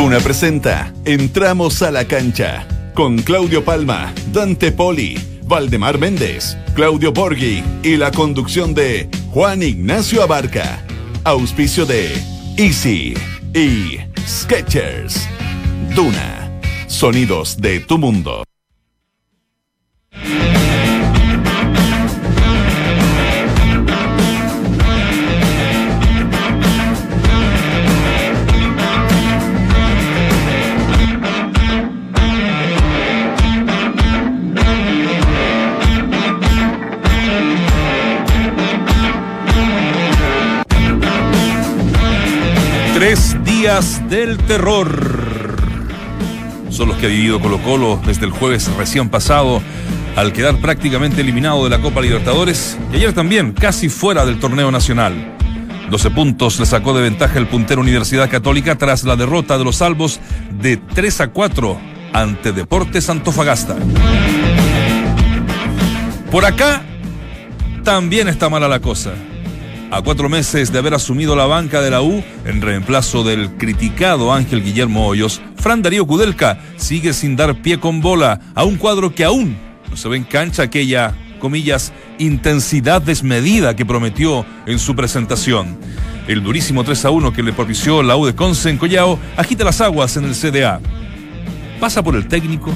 Duna presenta Entramos a la cancha con Claudio Palma, Dante Poli, Valdemar Méndez, Claudio Borghi y la conducción de Juan Ignacio Abarca. Auspicio de Easy y Sketchers. Duna. Sonidos de tu mundo. Días del terror. Son los que ha vivido Colo Colo desde el jueves recién pasado, al quedar prácticamente eliminado de la Copa Libertadores y ayer también casi fuera del torneo nacional. 12 puntos le sacó de ventaja el puntero Universidad Católica tras la derrota de los salvos de 3 a 4 ante Deportes Antofagasta. Por acá también está mala la cosa. A cuatro meses de haber asumido la banca de la U, en reemplazo del criticado Ángel Guillermo Hoyos, Fran Darío Kudelka sigue sin dar pie con bola a un cuadro que aún no se ve en cancha aquella, comillas, intensidad desmedida que prometió en su presentación. El durísimo 3 a 1 que le propició la U de Conce en Collao agita las aguas en el CDA. ¿Pasa por el técnico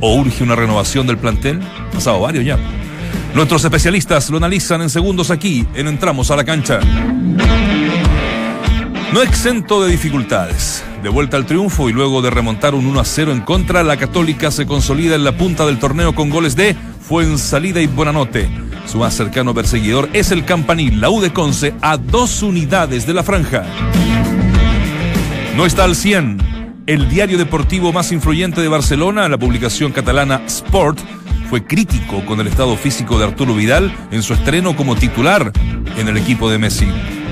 o urge una renovación del plantel? Pasado varios ya. Nuestros especialistas lo analizan en segundos aquí, en Entramos a la Cancha. No exento de dificultades. De vuelta al triunfo y luego de remontar un 1 a 0 en contra, la Católica se consolida en la punta del torneo con goles de Fuensalida y Buenanote. Su más cercano perseguidor es el Campanil, la U de Conce, a dos unidades de la franja. No está al 100. El diario deportivo más influyente de Barcelona, la publicación catalana Sport, fue crítico con el estado físico de Arturo Vidal en su estreno como titular en el equipo de Messi.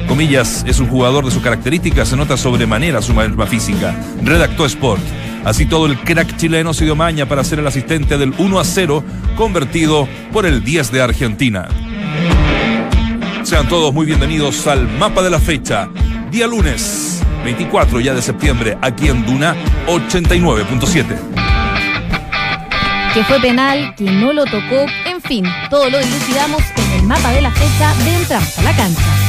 Comillas, es un jugador de sus características, se nota sobremanera su misma física. Redactó Sport. Así todo el crack chileno se dio maña para ser el asistente del 1 a 0, convertido por el 10 de Argentina. Sean todos muy bienvenidos al mapa de la fecha. Día lunes, 24 ya de septiembre, aquí en Duna 89.7 que fue penal, que no lo tocó, en fin, todo lo dilucidamos en el mapa de la fecha de Entramos a la Cancha.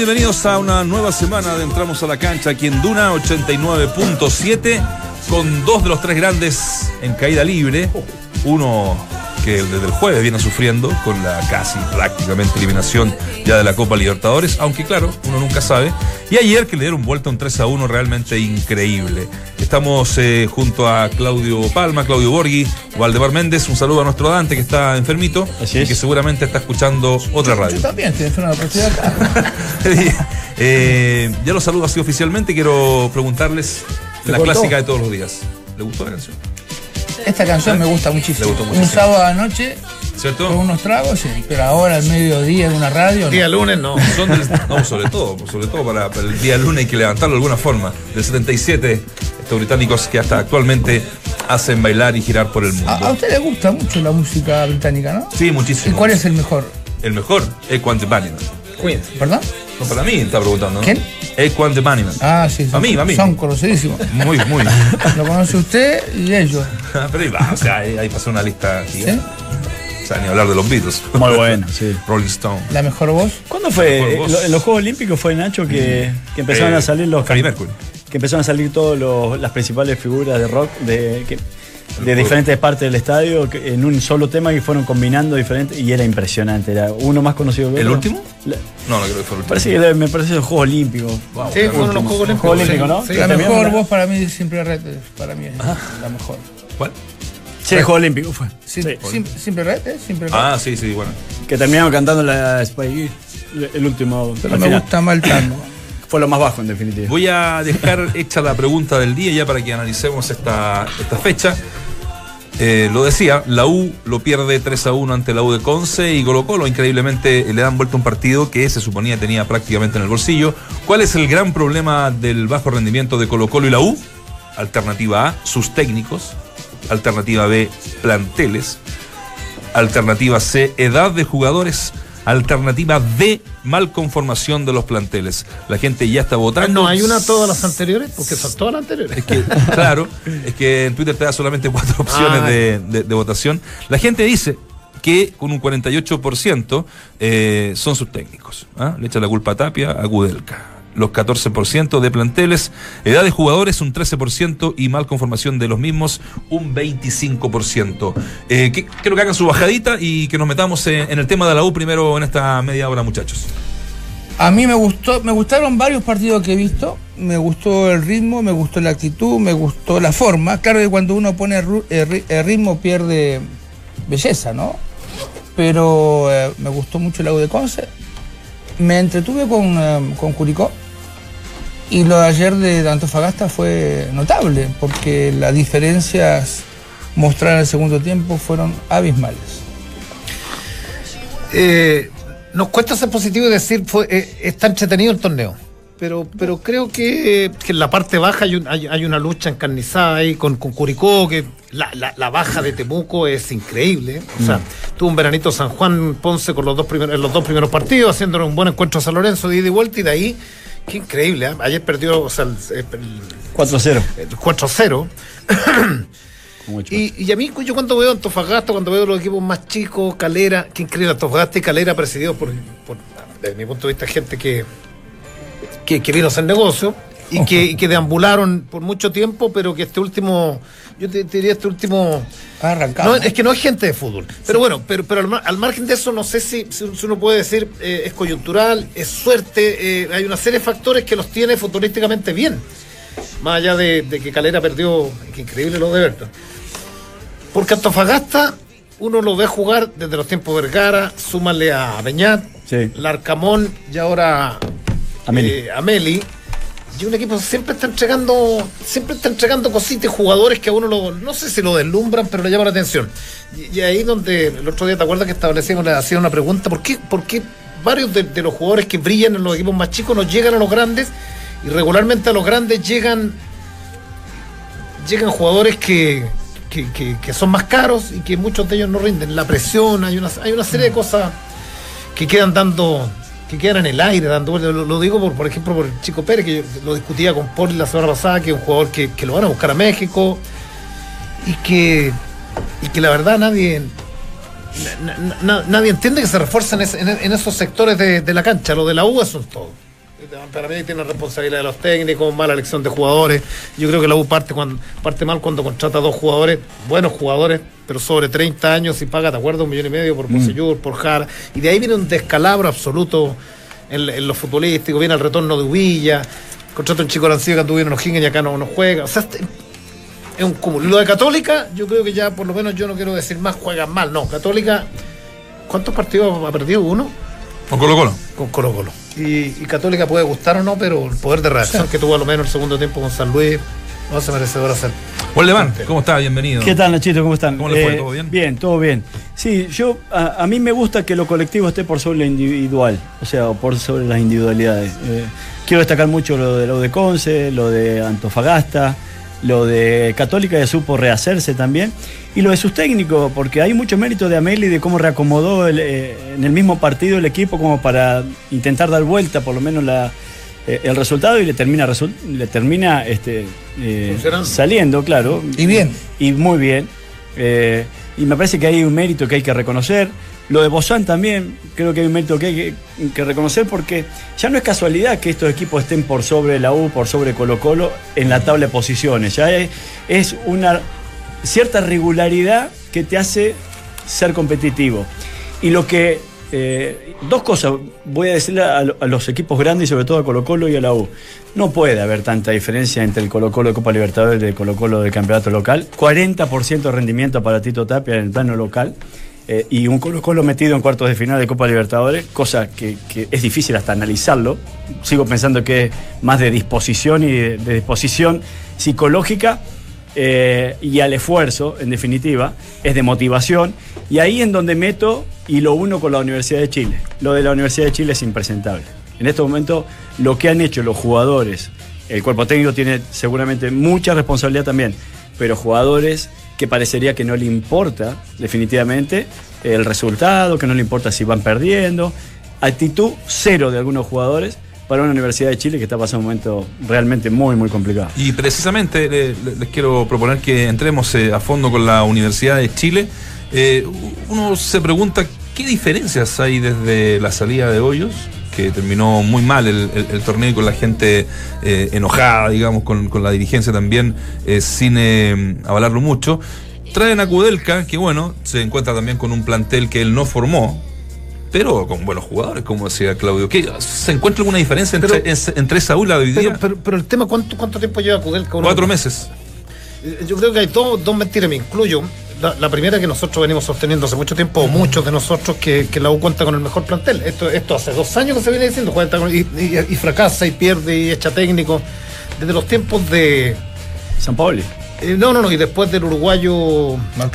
Bienvenidos a una nueva semana de Entramos a la Cancha aquí en Duna 89.7 con dos de los tres grandes en caída libre. Uno que desde el jueves viene sufriendo con la casi prácticamente eliminación ya de la Copa Libertadores, aunque claro, uno nunca sabe. Y ayer que le dieron vuelta un 3 a 1 realmente increíble. Estamos eh, junto a Claudio Palma, Claudio Borghi, Valdemar Méndez. Un saludo a nuestro Dante que está enfermito y que seguramente está escuchando otra radio. Yo también estoy enfermo, pero acá. eh, ya los saludo así oficialmente. Quiero preguntarles la clásica de todos los días. ¿Le gustó la canción? Esta canción me gusta muchísimo. Le gustó muchísimo. Un sábado a noche ¿Cierto? con unos tragos, sí, pero ahora al mediodía en una radio. no. Día lunes no. Son del- no, sobre todo, sobre todo para, para el día lunes hay que levantarlo de alguna forma. Del 77, británicos que hasta actualmente hacen bailar y girar por el mundo. A, a usted le gusta mucho la música británica, ¿no? Sí, ¿Y muchísimo. cuál es el mejor? El mejor es Quante Banniman. Queens. ¿Perdón? No, para mí está preguntando. ¿no? ¿Quién? Es Quante Banniman. Ah, sí, sí. A mí, a mí. Son conocidísimos. Muy, muy. Lo conoce usted y ellos. Pero ahí va, o sea, ahí, ahí pasó una lista ¿Sí? gigante. O sea, ni hablar de los Beatles. Muy bueno, sí. Rolling Stone. La mejor voz. ¿Cuándo fue? Mejor voz. los Juegos Olímpicos fue Nacho que, que empezaron Eh, a salir los Freddie Mercury. Que empezaron a salir todas las principales figuras de rock de, que- de juego. diferentes partes del estadio que- en un solo tema que fueron combinando diferentes y era impresionante. Era uno más conocido que ¿El otro. último? La- No, no creo que fue el último. parece que me parece los Juegos Olímpicos. Wow, Sí, el fueron los. Juegos Olímpicos. Juegos Olímpicos, ¿no? Sí. La También mejor voz para mí Simple Red. es- Para mí es la mejor. ¿Cuál? Sí, Juegos Olímpicos fue. Sim- Sí. Sim- Simple Red, ¿eh? Simple Red. Ah, sí, sí, bueno. Que terminaron cantando la Spy el último. Pero me final. gusta más el tango. Fue lo más bajo en definitiva. Voy a dejar hecha la pregunta del día ya para que analicemos esta, esta fecha. Eh, lo decía, la U lo pierde 3 a 1 ante la U de Conce y Colo Colo increíblemente le dan vuelta un partido que se suponía tenía prácticamente en el bolsillo. ¿Cuál es el gran problema del bajo rendimiento de Colo Colo y la U? Alternativa A, sus técnicos. Alternativa B, planteles. Alternativa C, edad de jugadores. Alternativa D, mal conformación de los planteles. La gente ya está votando. No, hay una todas las anteriores, porque son todas las anteriores. Es que, claro, es que en Twitter te da solamente cuatro opciones Ah. de, de- de votación. La gente dice que con un 48% eh, son sus técnicos. ¿ah? Le echa la culpa a Tapia, a Gudelka. Los 14% de planteles, edad de jugadores un 13% y mal conformación de los mismos un 25%. Eh, que- que hagan su bajadita y que nos metamos en, el tema de la U primero en esta media hora, muchachos. A mí me gustó, me gustaron varios partidos que he visto. Me gustó el ritmo, me gustó la actitud, me gustó la forma. Claro que cuando uno pone el ri- el ritmo pierde belleza, ¿no? Pero eh, me gustó mucho el lago de Conce. Me entretuve con, eh, con Curicó. Y lo de ayer de Antofagasta fue notable, porque las diferencias mostradas en el segundo tiempo fueron abismales. Eh, nos cuesta ser positivo y decir fue, eh, está entretenido el torneo. Pero, pero creo que, que en la parte baja hay, un- hay- hay una lucha encarnizada ahí con, con Curicó, que la, la- la baja de Temuco es increíble. O sea, tuvo un veranito San Juan Ponce con los dos primeros, en los dos primeros partidos, haciéndole un buen encuentro a San Lorenzo de ida y vuelta, y de ahí, qué increíble. ¿eh? Ayer perdió o sea, el, el- 4-0. el 4-0. con ocho. Y, y a mí, yo cuando veo Antofagasta, cuando veo los equipos más chicos, Calera, qué increíble, Antofagasta y Calera presididos por, por, desde mi punto de vista, gente que, que, que vino a hacer negocio y que, y que deambularon por mucho tiempo, pero que este último, yo te, te diría este último... Ha arrancado. No, es que no es gente de fútbol. Pero bueno, pero, pero al, mar- al margen de eso, no sé si, uno puede decir eh, es coyuntural, es suerte, eh, hay una serie de factores que los tiene futbolísticamente bien. Más allá de, de que Calera perdió, que increíble lo de Everton. Porque Antofagasta, uno lo ve jugar desde los tiempos Vergara, súmale a Beñat, Sí. Larcamón y ahora Ameli. eh, Ameli. Y un equipo siempre está entregando, siempre está entregando cositas, jugadores que a uno lo, no sé si lo deslumbran, pero le llaman la atención. Y, y ahí donde el otro día te acuerdas que establecíamos, le hacía una pregunta, ¿por qué, por qué varios de, de los jugadores que brillan en los equipos más chicos no llegan a los grandes? Y regularmente a los grandes llegan, llegan jugadores que, que, que- que son más caros y que muchos de ellos no rinden. La presión, hay una, hay una serie de cosas que quedan dando que quedan en el aire dando lo, lo digo por por ejemplo por Chico Pérez que yo lo discutía con Poli la semana pasada que es un jugador que, que lo van a buscar a México y que y que la verdad nadie na- na- na- nadie entiende que se refuerzan en, en- esos sectores de, de la cancha. Lo de la U es un para mí tiene responsabilidad de los técnicos, mala elección de jugadores. Yo creo que la U parte, cuando, parte mal cuando contrata dos jugadores, buenos jugadores, pero sobre 30 años y paga, ¿te acuerdas? Un millón y medio por Poseyur, por Jara. Y de ahí viene un descalabro absoluto en, en lo futbolístico. Viene el retorno de Villa, contrata un chico arancillo que anduvo en O'Higgins y acá no, no juega. O sea, este- es un cúmulo. Lo de Católica, yo creo que ya por lo menos yo no quiero decir más juegan mal. No, Católica, ¿cuántos partidos ha perdido? ¿Uno? Con Colo Colo. con Colo Colo. Y, y Católica puede gustar o no, pero el poder de reacción que tuvo a lo menos el segundo tiempo con San Luis no hace merecedor hacer. Waldemar, ¿cómo está? Bienvenido. ¿Qué tal, Nachito? ¿Cómo están? Eh, ¿Cómo le fue? ¿Todo bien? Bien, todo bien. Sí, yo a, a mí me gusta que lo colectivo esté por sobre lo individual, o sea, por sobre las individualidades. Eh, quiero destacar mucho lo de lo de Conce, lo de Antofagasta. Lo de Católica ya supo rehacerse también. Y lo de sus técnicos, porque hay mucho mérito de Ameli de cómo reacomodó el, eh, en el mismo partido el equipo como para intentar dar vuelta por lo menos la, eh, el resultado y le termina, resu- le termina este, eh, saliendo, claro. Y bien. Y muy bien. Eh, y me parece que hay un mérito que hay que reconocer. Lo de Bozán también, creo que hay un mérito que hay que, reconocer porque ya no es casualidad que estos equipos estén por sobre la U, por sobre Colo Colo en la tabla de posiciones. Ya es, una cierta regularidad que te hace ser competitivo. Y lo que. eh, dos cosas voy a decirle a, lo- a los equipos grandes sobre todo a Colo Colo y a la U. No puede haber tanta diferencia entre el Colo Colo de Copa Libertadores y el Colo Colo del campeonato local. 40% de rendimiento para Tito Tapia en el plano local. Eh, y un Colo Colo metido en cuartos de final de Copa Libertadores, cosa que, es difícil hasta analizarlo. Sigo pensando que es más de disposición y de, de disposición psicológica eh, y al esfuerzo, en definitiva, es de motivación. Y ahí en donde meto y lo uno con la Universidad de Chile. Lo de la Universidad de Chile es impresentable. En este momento, lo que han hecho los jugadores, el cuerpo técnico tiene seguramente mucha responsabilidad también, pero jugadores que parecería que no le importa definitivamente el resultado, que no le importa si van perdiendo, actitud cero de algunos jugadores para una Universidad de Chile que está pasando un momento realmente muy, muy complicado. Y precisamente le- le- les quiero proponer que entremos eh, a fondo con la Universidad de Chile. Eh, uno se pregunta qué diferencias hay desde la salida de Hoyos, que terminó muy mal el, el- el torneo y con la gente eh, enojada, digamos, con, con la dirigencia también, eh, sin eh, avalarlo mucho. Traen a Kudelka, que bueno, se encuentra también con un plantel que él no formó, pero con buenos jugadores, como decía Claudio. ¿Qué, ¿Se encuentra alguna diferencia entre, Pero- entre esa aula de hoy día? Pero, pero, pero el tema, ¿cuánto, cuánto tiempo lleva Kudelka? Cuatro meses. Eh, Yo creo que hay dos, dos mentiras, me incluyo. La, la primera que nosotros venimos sosteniendo hace mucho tiempo, o muchos de nosotros, que, que la U cuenta con el mejor plantel. Esto, esto hace dos años que se viene diciendo, cuenta con- y, y- y fracasa y pierde y echa técnico. Desde los tiempos de... San Paoli. eh, no, no, no, y después del uruguayo... Mar-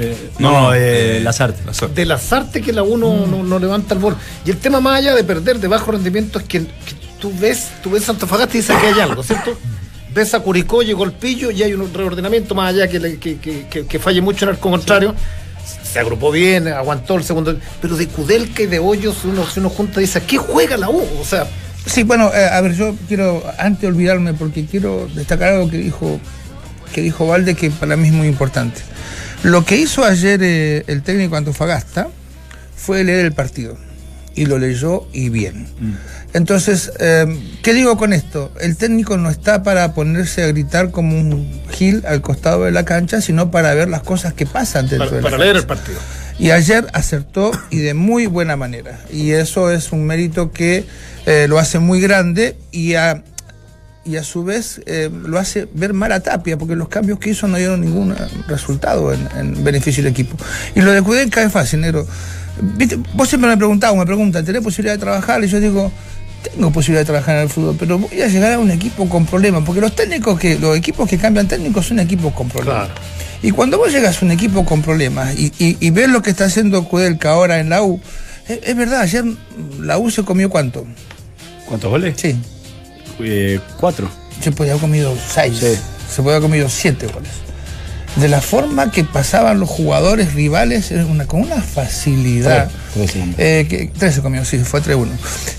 Eh, no, eh, Lazarte. Lazarte. de las artes que la uno no, no levanta el bol. Y el tema más allá de perder de bajo rendimiento es que, que tú ves, tú ves Antofagasta y dices que hay algo, ¿cierto? Ves a Curicó, llegó el pillo y hay un reordenamiento más allá que, que, que- que- que falle mucho en el contrario. Se agrupó bien, aguantó el segundo. Pero de Kudelka y de Hoyos, uno, si uno junta dice, ¿a qué juega la U? O sea, Sí, bueno, eh, a ver, yo quiero, antes de olvidarme, porque quiero destacar algo que dijo, que dijo Valde, que para mí es muy importante. Lo que hizo ayer eh, el técnico Antofagasta fue leer el partido. Y lo leyó y bien. Entonces, eh, ¿qué digo con esto? El técnico no está para ponerse a gritar como un gil al costado de la cancha, sino para ver las cosas que pasan dentro para, de la para leer el partido. Y ayer acertó y de muy buena manera. Y eso es un mérito que eh, lo hace muy grande y a, y a su vez eh, lo hace ver mal a Tapia, porque los cambios que hizo no dieron ningún resultado en, en beneficio del equipo. Y lo de Kudenka es fácil, negro. ¿Viste? Vos siempre me preguntás, me preguntan, ¿tenés posibilidad de trabajar? Y yo digo, tengo posibilidad de trabajar en el fútbol, pero voy a llegar a un equipo con problemas, porque los técnicos que, los equipos que cambian técnicos son equipos con problemas. Claro. Y cuando vos llegas a un equipo con problemas y, y- y ves lo que está haciendo Kudelka ahora en la U, es, es verdad, ayer la U se comió cuánto? ¿Cuántos goles? Sí, Eh, cuatro. se podía haber comido seis, Sí. se podía haber comido siete goles. De la forma que pasaban los jugadores rivales, era una, con una facilidad. Tres. Eh, que, tres se comió, sí, fue 3-1.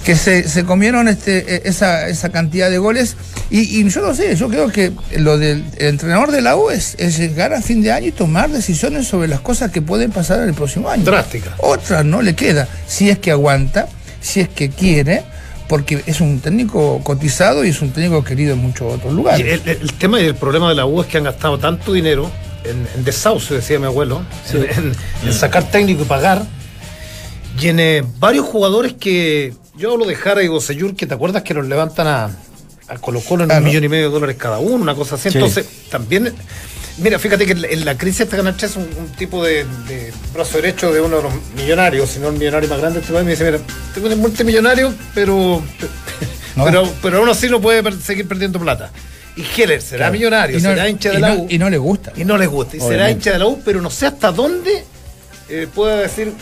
Que se, se comieron este, eh, esa, esa cantidad de goles. Y, y yo no sé, yo creo que lo del el entrenador de la U es, es llegar a fin de año y tomar decisiones sobre las cosas que pueden pasar en el próximo año. Drástica. Otra no le queda. Si es que aguanta, si es que quiere, porque es un técnico cotizado y es un técnico querido en muchos otros lugares. el, el- el tema y el problema de la U es que han gastado tanto dinero en, en desahucio, decía mi abuelo, en, en- en sacar técnico y pagar. Y en eh, varios jugadores que. Yo hablo de Jara y Bosellur, que te acuerdas que los levantan a, a Colo Colo en Ah, un no. millón y medio de dólares cada uno, una cosa así. Sí. Entonces, también. Mira, fíjate que en la- crisis esta Ganache es un, un tipo de, de brazo derecho de uno de los millonarios, si no el millonario más grande de este país, me dice, mira, tengo un multimillonario, pero, No. pero, pero aún así no puede per- seguir perdiendo plata. Y Heller será millonario, Y no- será hincha de la no- U. y no le gusta. Y no les gusta. Y será hincha de la U, pero no sé hasta dónde eh, pueda decir,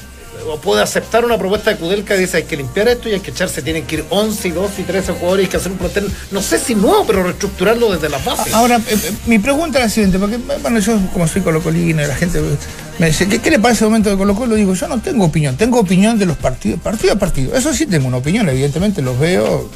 o puede aceptar una propuesta de Kudelka y dice hay que limpiar esto y hay que echarse, tienen que ir 11 y 12 y 13 jugadores y hay que hacer un plantel, no sé si nuevo, pero reestructurarlo desde las bases. Ahora, eh, eh, mi pregunta es la siguiente, porque bueno, yo como soy colocolino y la gente me dice, ¿qué, qué le parece el momento de Colo Colo? Digo, yo no tengo opinión, tengo opinión de los partidos, partido a partido. Eso sí tengo una opinión, evidentemente los veo,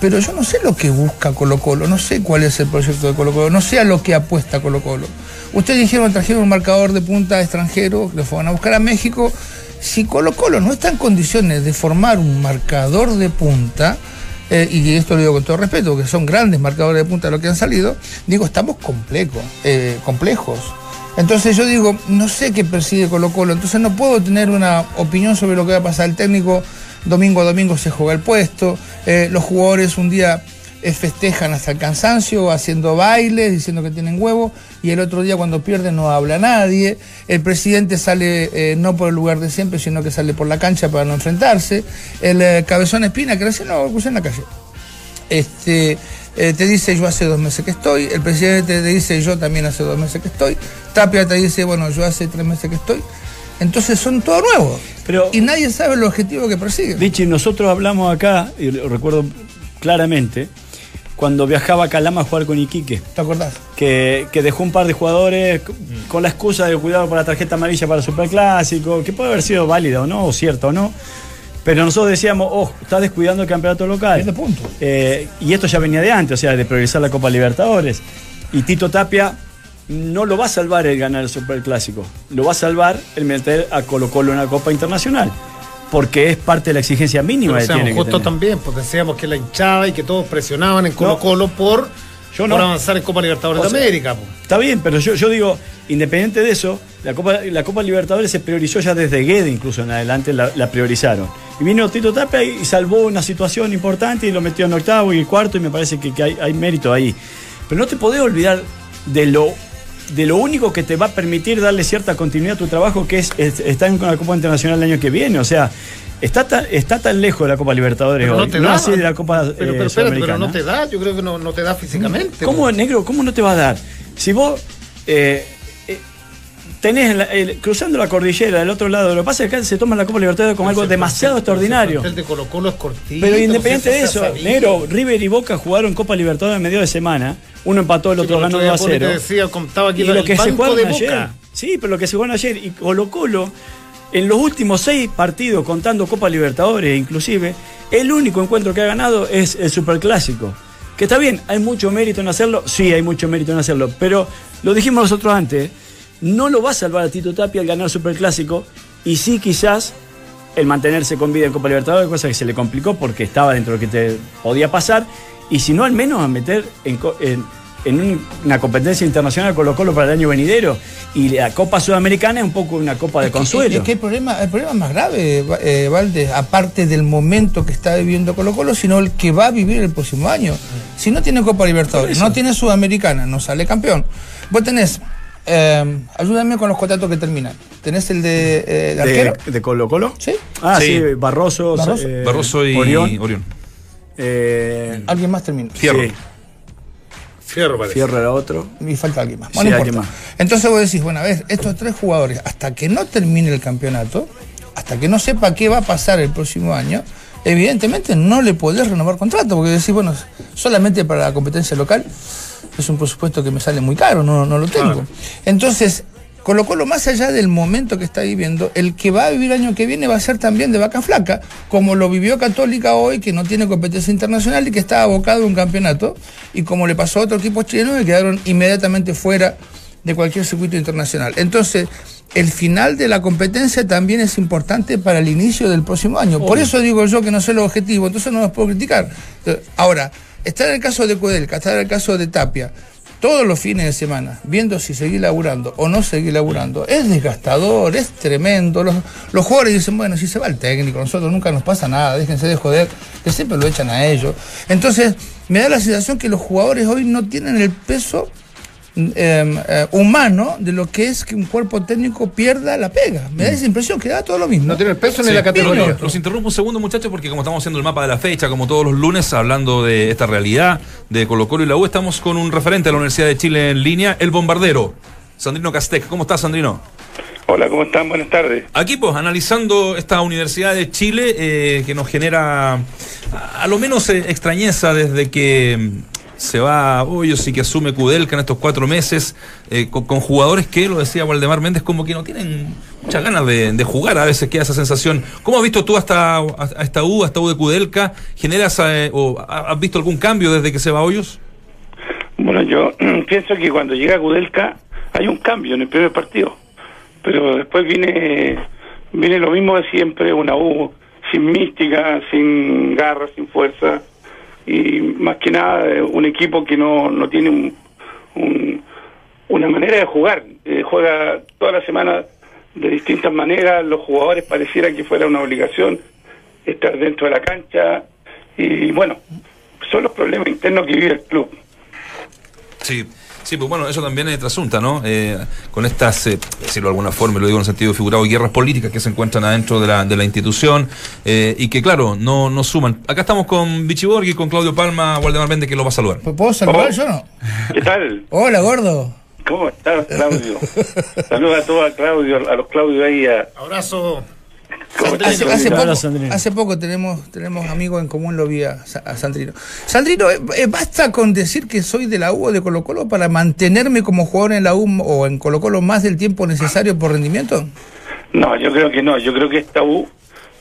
pero yo no sé lo que busca Colo Colo, no sé cuál es el proyecto de Colo Colo, no sé a lo que apuesta Colo Colo. Ustedes dijeron, trajeron un marcador de punta extranjero, lo fueron a buscar a México. Si Colo Colo no está en condiciones de formar un marcador de punta, eh, y esto lo digo con todo respeto, porque son grandes marcadores de punta los que han salido, digo, estamos eh, complejos. Entonces yo digo, no sé qué persigue Colo Colo, entonces no puedo tener una opinión sobre lo que va a pasar. El técnico domingo a domingo se juega el puesto, eh, los jugadores un día eh, festejan hasta el cansancio, haciendo bailes, diciendo que tienen huevo, y el otro día cuando pierden no habla nadie. El presidente sale eh, no por el lugar de siempre, sino que sale por la cancha para no enfrentarse. El cabezón espina, que recién lo puse en la calle. Este, eh, te dice yo hace dos meses que estoy, el presidente te dice yo también hace dos meses que estoy, Tapia te dice, bueno, yo hace tres meses que estoy. Entonces son todos nuevos. Pero- y nadie sabe el objetivo que persiguen. Vichy, nosotros hablamos acá, y lo recuerdo claramente, cuando viajaba a Calama a jugar con Iquique, ¿Te acordás? que, que dejó un par de jugadores c- con la excusa de cuidado por la tarjeta amarilla para el Superclásico, que puede haber sido válida o no, o cierto o no. Pero nosotros decíamos, oh, está descuidando el campeonato local. Pierde puntos. Eh, y esto ya venía de antes, o sea, de priorizar la Copa Libertadores. Y Tito Tapia no lo va a salvar el ganar el Superclásico, lo va a salvar el meter a Colo Colo en la Copa Internacional, porque es parte de la exigencia mínima Pero que seamos tiene que justos tener. también, pues decíamos que la hinchada y que todos presionaban en Colo Colo por, Yo no. por avanzar en Copa Libertadores O de América. pues. Está bien, pero yo, yo digo, independiente de eso, la Copa, la Copa Libertadores se priorizó ya desde Guede, incluso en adelante la, la priorizaron. Y vino Tito Tapia y salvó una situación importante y lo metió en octavo y cuarto y me parece que, que hay, hay mérito ahí. Pero no te podés olvidar de lo, de lo único que te va a permitir darle cierta continuidad a tu trabajo, que es, es- estar en la Copa Internacional el año que viene. O sea, está tan, está tan lejos de la Copa Libertadores Pero hoy, no te no da. así de la Copa pero, eh, espérate, pero no te da, yo creo que no, no te da físicamente. ¿Cómo, pues. negro? ¿Cómo no te va a dar? Si vos eh, tenés la- el- cruzando la cordillera del otro lado, lo que pasa es que acá se toma la Copa Libertadores como algo demasiado extraordinario. plantel de Colo Colo es cortito. Pero independiente de eso, negro, River y Boca jugaron Copa Libertadores en medio de semana. Uno empató, el Sí, otro pero ganó otro día 2 a Poli te 0. decía, contaba aquí Y el lo que se jugaron ayer. Boca. Sí, pero lo que se jugaron ayer. Y Colo Colo, en los últimos seis partidos, contando Copa Libertadores inclusive, el único encuentro que ha ganado es el Superclásico. Que está bien, hay mucho mérito en hacerlo. Sí, hay mucho mérito en hacerlo. Pero lo dijimos nosotros antes, no lo va a salvar a Tito Tapia el ganar el Superclásico. Y sí, quizás el mantenerse con vida en Copa Libertadores, cosa que se le complicó porque estaba dentro de lo que te podía pasar, y si no, al menos a meter en, una competencia internacional Colo Colo para el año venidero. Y la Copa Sudamericana es un poco una copa de consuelo. Es que el problema, el problema más grave, eh, aparte del momento que está viviendo Colo Colo, sino el que va a vivir el próximo año. Si no tiene Copa Libertadores, no tiene Sudamericana, no sale campeón. Vos tenés, eh, ayúdame con los contratos que terminan. ¿Tenés el de, eh, de arquero? de, de Colo Colo. ¿Sí? Ah, sí, Sí. Barroso, Barroso. eh, Barroso y Orión. Orión. eh, Alguien más termina. Fierro. sí, Fierro parece. Fierro era otro. Y falta alguien más. Bueno, no alguien más. Entonces vos decís, bueno, a ver, estos tres jugadores, hasta que no termine el campeonato, hasta que no sepa qué va a pasar el próximo año, evidentemente no le podés renovar contrato, porque decís, bueno, solamente para la competencia local es un presupuesto que me sale muy caro, no, no lo tengo. Entonces, Colo Colo, más allá del momento que está viviendo, el que va a vivir el año que viene va a ser también de vaca flaca, como lo vivió Católica hoy, que no tiene competencia internacional y que está abocado a un campeonato, y como le pasó a otros equipos chilenos que quedaron inmediatamente fuera de cualquier circuito internacional. Entonces, el final de la competencia también es importante para el inicio del próximo año. Por eso digo yo que no sé el objetivo, entonces no los puedo criticar. Ahora, está en el caso de Cuedelca, está en el caso de Tapia, todos los fines de semana, viendo si seguir laburando o no seguir laburando, es desgastador, es tremendo. Los, los jugadores dicen, bueno, si se va el técnico, nosotros nunca nos pasa nada, déjense de joder, que siempre lo echan a ellos. Entonces, me da la sensación que los jugadores hoy no tienen el peso eh, eh, humano de lo que es que un cuerpo técnico pierda la pega. Me da esa impresión que da todo lo mismo. No tiene el peso ni Sí. la categoría. Bueno, los interrumpo un segundo, muchachos, porque como estamos haciendo el mapa de la fecha, como todos los lunes, hablando de esta realidad de Colo Colo y la U, estamos con un referente de la Universidad de Chile en línea, el bombardero, Sandrino Castec. ¿Cómo estás, Sandrino? Hola, ¿cómo están? Buenas tardes. Aquí, pues, analizando esta Universidad de Chile eh, que nos genera a, a lo menos eh, extrañeza desde que mm, se va Hoyos y que asume Kudelka en estos cuatro meses, eh, con, jugadores que, lo decía Waldemar Méndez, como que no tienen muchas ganas de, jugar, a veces queda esa sensación. ¿Cómo has visto tú hasta, a esta U, hasta U de Kudelka? ¿Generas eh, o ha- has visto algún cambio desde que se va Hoyos? Bueno, yo pienso que cuando llega Kudelka hay un cambio en el primer partido, pero después viene viene lo mismo de siempre, una U sin mística, sin garra, sin fuerza y más que nada eh, un equipo que no, no tiene un, un- una manera de jugar, Eh, juega toda la semana de distintas maneras, los jugadores pareciera que fuera una obligación estar dentro de la cancha y bueno, son los problemas internos que vive el club. Sí, sí, pues bueno, eso también es trasunta, ¿no? Eh, con estas, eh, decirlo de alguna forma, lo digo en sentido figurado, guerras políticas que se encuentran adentro de la, de la institución eh, y que, claro, no, no suman. Acá estamos con Vichy Borghi, con Claudio Palma, Waldemar Méndez, que lo va a saludar. ¿Puedo saludar Oh. yo no? ¿Qué tal? Hola, gordo. ¿Cómo estás, Claudio? Saludos a todos, a Claudio, a los Claudios ahí. A... Abrazo. Hace, poco, Sandrino. hace poco tenemos, tenemos amigos en común, lo vi a, Sa- a Sandrino. Sandrino, eh, eh, ¿basta con decir que soy de la U o de Colo Colo para mantenerme como jugador en la U o en Colo Colo más del tiempo necesario por rendimiento? No, yo creo que no. Yo creo que esta U,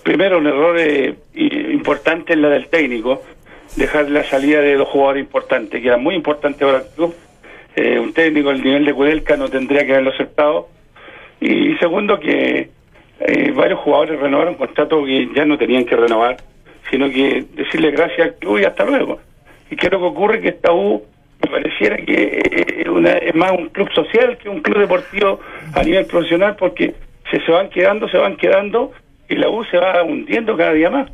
primero, un error eh, importante en la del técnico, dejar la salida de dos jugadores importantes, que eran muy importantes para el club. Eh, un técnico del nivel de Kudelka no tendría que haberlo aceptado. Y segundo, que eh, varios jugadores renovaron contratos que ya no tenían que renovar, sino que decirle gracias al club y hasta luego. ¿Y lo que ocurre? Que esta U me pareciera que eh, es más un club social que un club deportivo a nivel profesional porque se, se van quedando, se van quedando y la U se va hundiendo cada día más.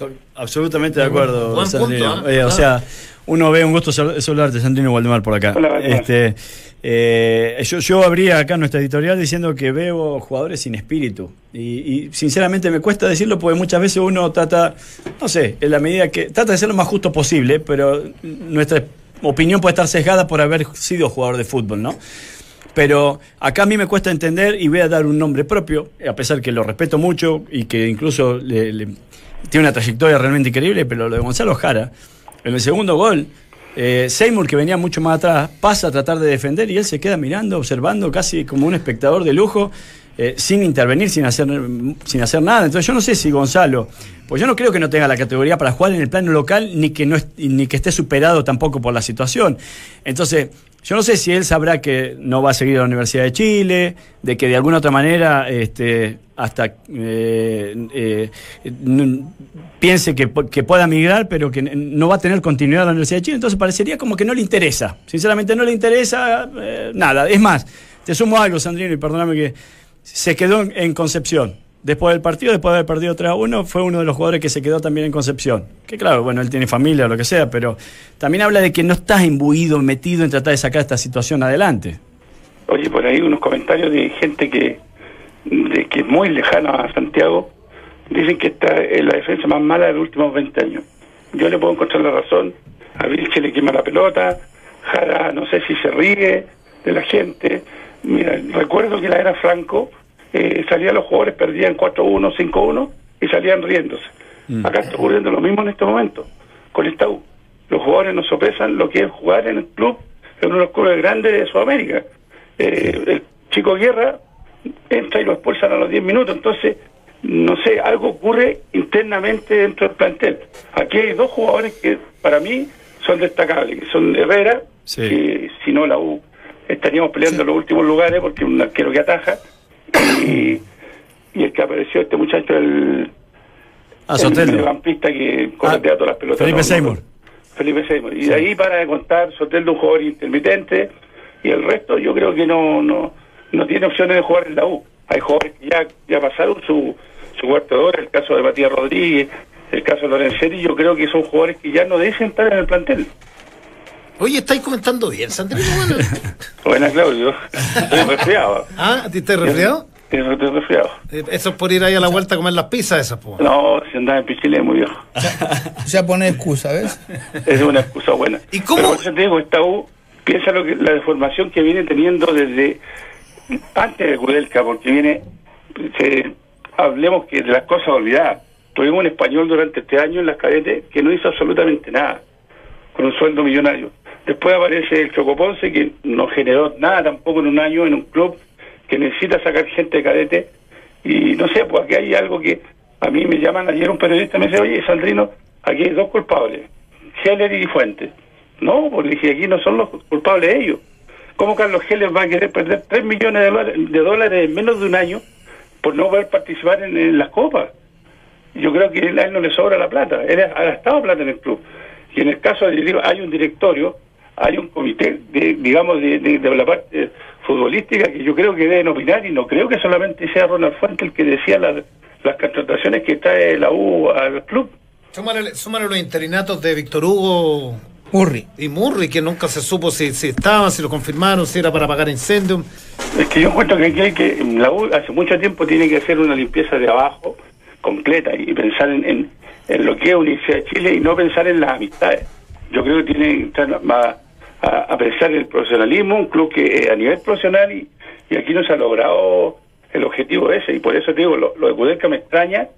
Estoy absolutamente de acuerdo, Buen Sandrino. punto, ¿eh? Eh, o sea, uno ve un gusto sal- saludarte, Sandrino Waldemar, por acá. Hola, Waldemar. este, eh, yo, yo abría acá nuestra editorial diciendo que veo jugadores sin espíritu. Y, y sinceramente me cuesta decirlo porque muchas veces uno trata, no sé, en la medida que trata de ser lo más justo posible, pero nuestra opinión puede estar sesgada por haber sido jugador de fútbol, ¿no? Pero acá a mí me cuesta entender y voy a dar un nombre propio, a pesar que lo respeto mucho y que incluso le- le- tiene una trayectoria realmente increíble, pero lo de Gonzalo Jara, en el segundo gol, eh, Seymour, que venía mucho más atrás, pasa a tratar de defender y él se queda mirando, observando casi como un espectador de lujo, eh, sin intervenir, sin hacer, sin hacer nada. Entonces yo no sé si Gonzalo, pues yo no creo que no tenga la categoría para jugar en el plano local, ni que, no ni que esté superado tampoco por la situación. Entonces, yo no sé si él sabrá que no va a seguir a la Universidad de Chile, de que de alguna otra manera este, hasta eh, eh, piense que, que pueda migrar, pero que no va a tener continuidad en la Universidad de Chile. Entonces parecería como que no le interesa. Sinceramente no le interesa eh, nada. Es más, te sumo algo, Sandrino, y perdóname que se quedó en Concepción. Después del partido, después de haber perdido 3 a 1, fue uno de los jugadores que se quedó también en Concepción. Que claro, bueno, él tiene familia o lo que sea, pero también habla de que no estás imbuido, metido en tratar de sacar esta situación adelante. Oye, por ahí unos comentarios de gente que, de que es muy lejana a Santiago, dicen que esta es la defensa más mala de los últimos 20 años. Yo le puedo encontrar la razón, a Vilche le quema la pelota, Jara no sé si se ríe de la gente. Mira, recuerdo que la era Franco, eh, salían los jugadores, perdían 4-1, 5-1 y salían riéndose. Acá está ocurriendo lo mismo en este momento, con esta U. Los jugadores no sopesan lo que es jugar en el club, en uno de los clubes grandes de Sudamérica. Eh, el chico Guerra entra y lo expulsan a los 10 minutos, entonces, no sé, algo ocurre internamente dentro del plantel. Aquí hay dos jugadores que para mí son destacables, que son Herrera, Sí. que si no la U estaríamos peleando en los últimos lugares porque un arquero que ataja, y, y el que apareció este muchacho, el, A el que corretea Ah, todas las pelotas. Felipe No, Seymour. Felipe Seymour. Y de ahí para de contar, Soteldo un jugador intermitente y el resto yo creo que no no no tiene opciones de jugar en la U. Hay jugadores que ya, ya pasaron su, su cuarto de hora, el caso de Matías Rodríguez, el caso de Lorenzetti, yo creo que son jugadores que ya no deben estar en el plantel. Oye, estáis comentando bien, Sandrino. Bueno. Buenas, Claudio. Estoy resfriado. ¿Ah? ¿A ti estás resfriado? Estoy resfriado. Eh, Eso es por ir ahí a la vuelta a comer las pizzas esas, po. No, si andaba en Pichile es muy viejo. Ya pone excusa, ¿ves? Es una excusa buena. ¿Y cómo? Pero te digo, esta U piensa lo que, la deformación que viene teniendo desde antes de Kudelka, porque viene, se- hablemos que de las cosas olvidadas. Tuvimos un español durante este año en las cadetes que no hizo absolutamente nada, con un sueldo millonario. Después aparece el Chocoponce, que no generó nada tampoco en un año en un club que necesita sacar gente de cadete. Y no sé, pues aquí hay algo que a mí me llaman ayer un periodista me dice, oye, Sandrino, aquí hay dos culpables, Heller y Fuentes. No, porque aquí no son los culpables ellos. ¿Cómo Carlos Heller va a querer perder 3 millones de dólares, en menos de un año por no poder participar en, en las copas? Yo creo que a él no le sobra la plata. Él ha gastado plata en el club. Y en el caso de hay un directorio, hay un comité, de, digamos, de, de- de la parte futbolística que yo creo que deben opinar y no creo que solamente sea Ronald Fuente el que decía las, las contrataciones que trae la U al club. Súmale, súmale los interinatos de Víctor Hugo Murri. y Murri, que nunca se supo si, si estaban, si lo confirmaron, si era para apagar incendios. Es que yo encuentro que aquí hay que, la U hace mucho tiempo tiene que hacer una limpieza de abajo completa y pensar en, en, en lo que es Universidad de Chile y no pensar en las amistades. Yo creo que tiene que entrar más a, a pensar en el profesionalismo, un club que eh, a nivel profesional y, y aquí no se ha logrado el objetivo ese y por eso te digo, lo, lo de Kudelka me extraña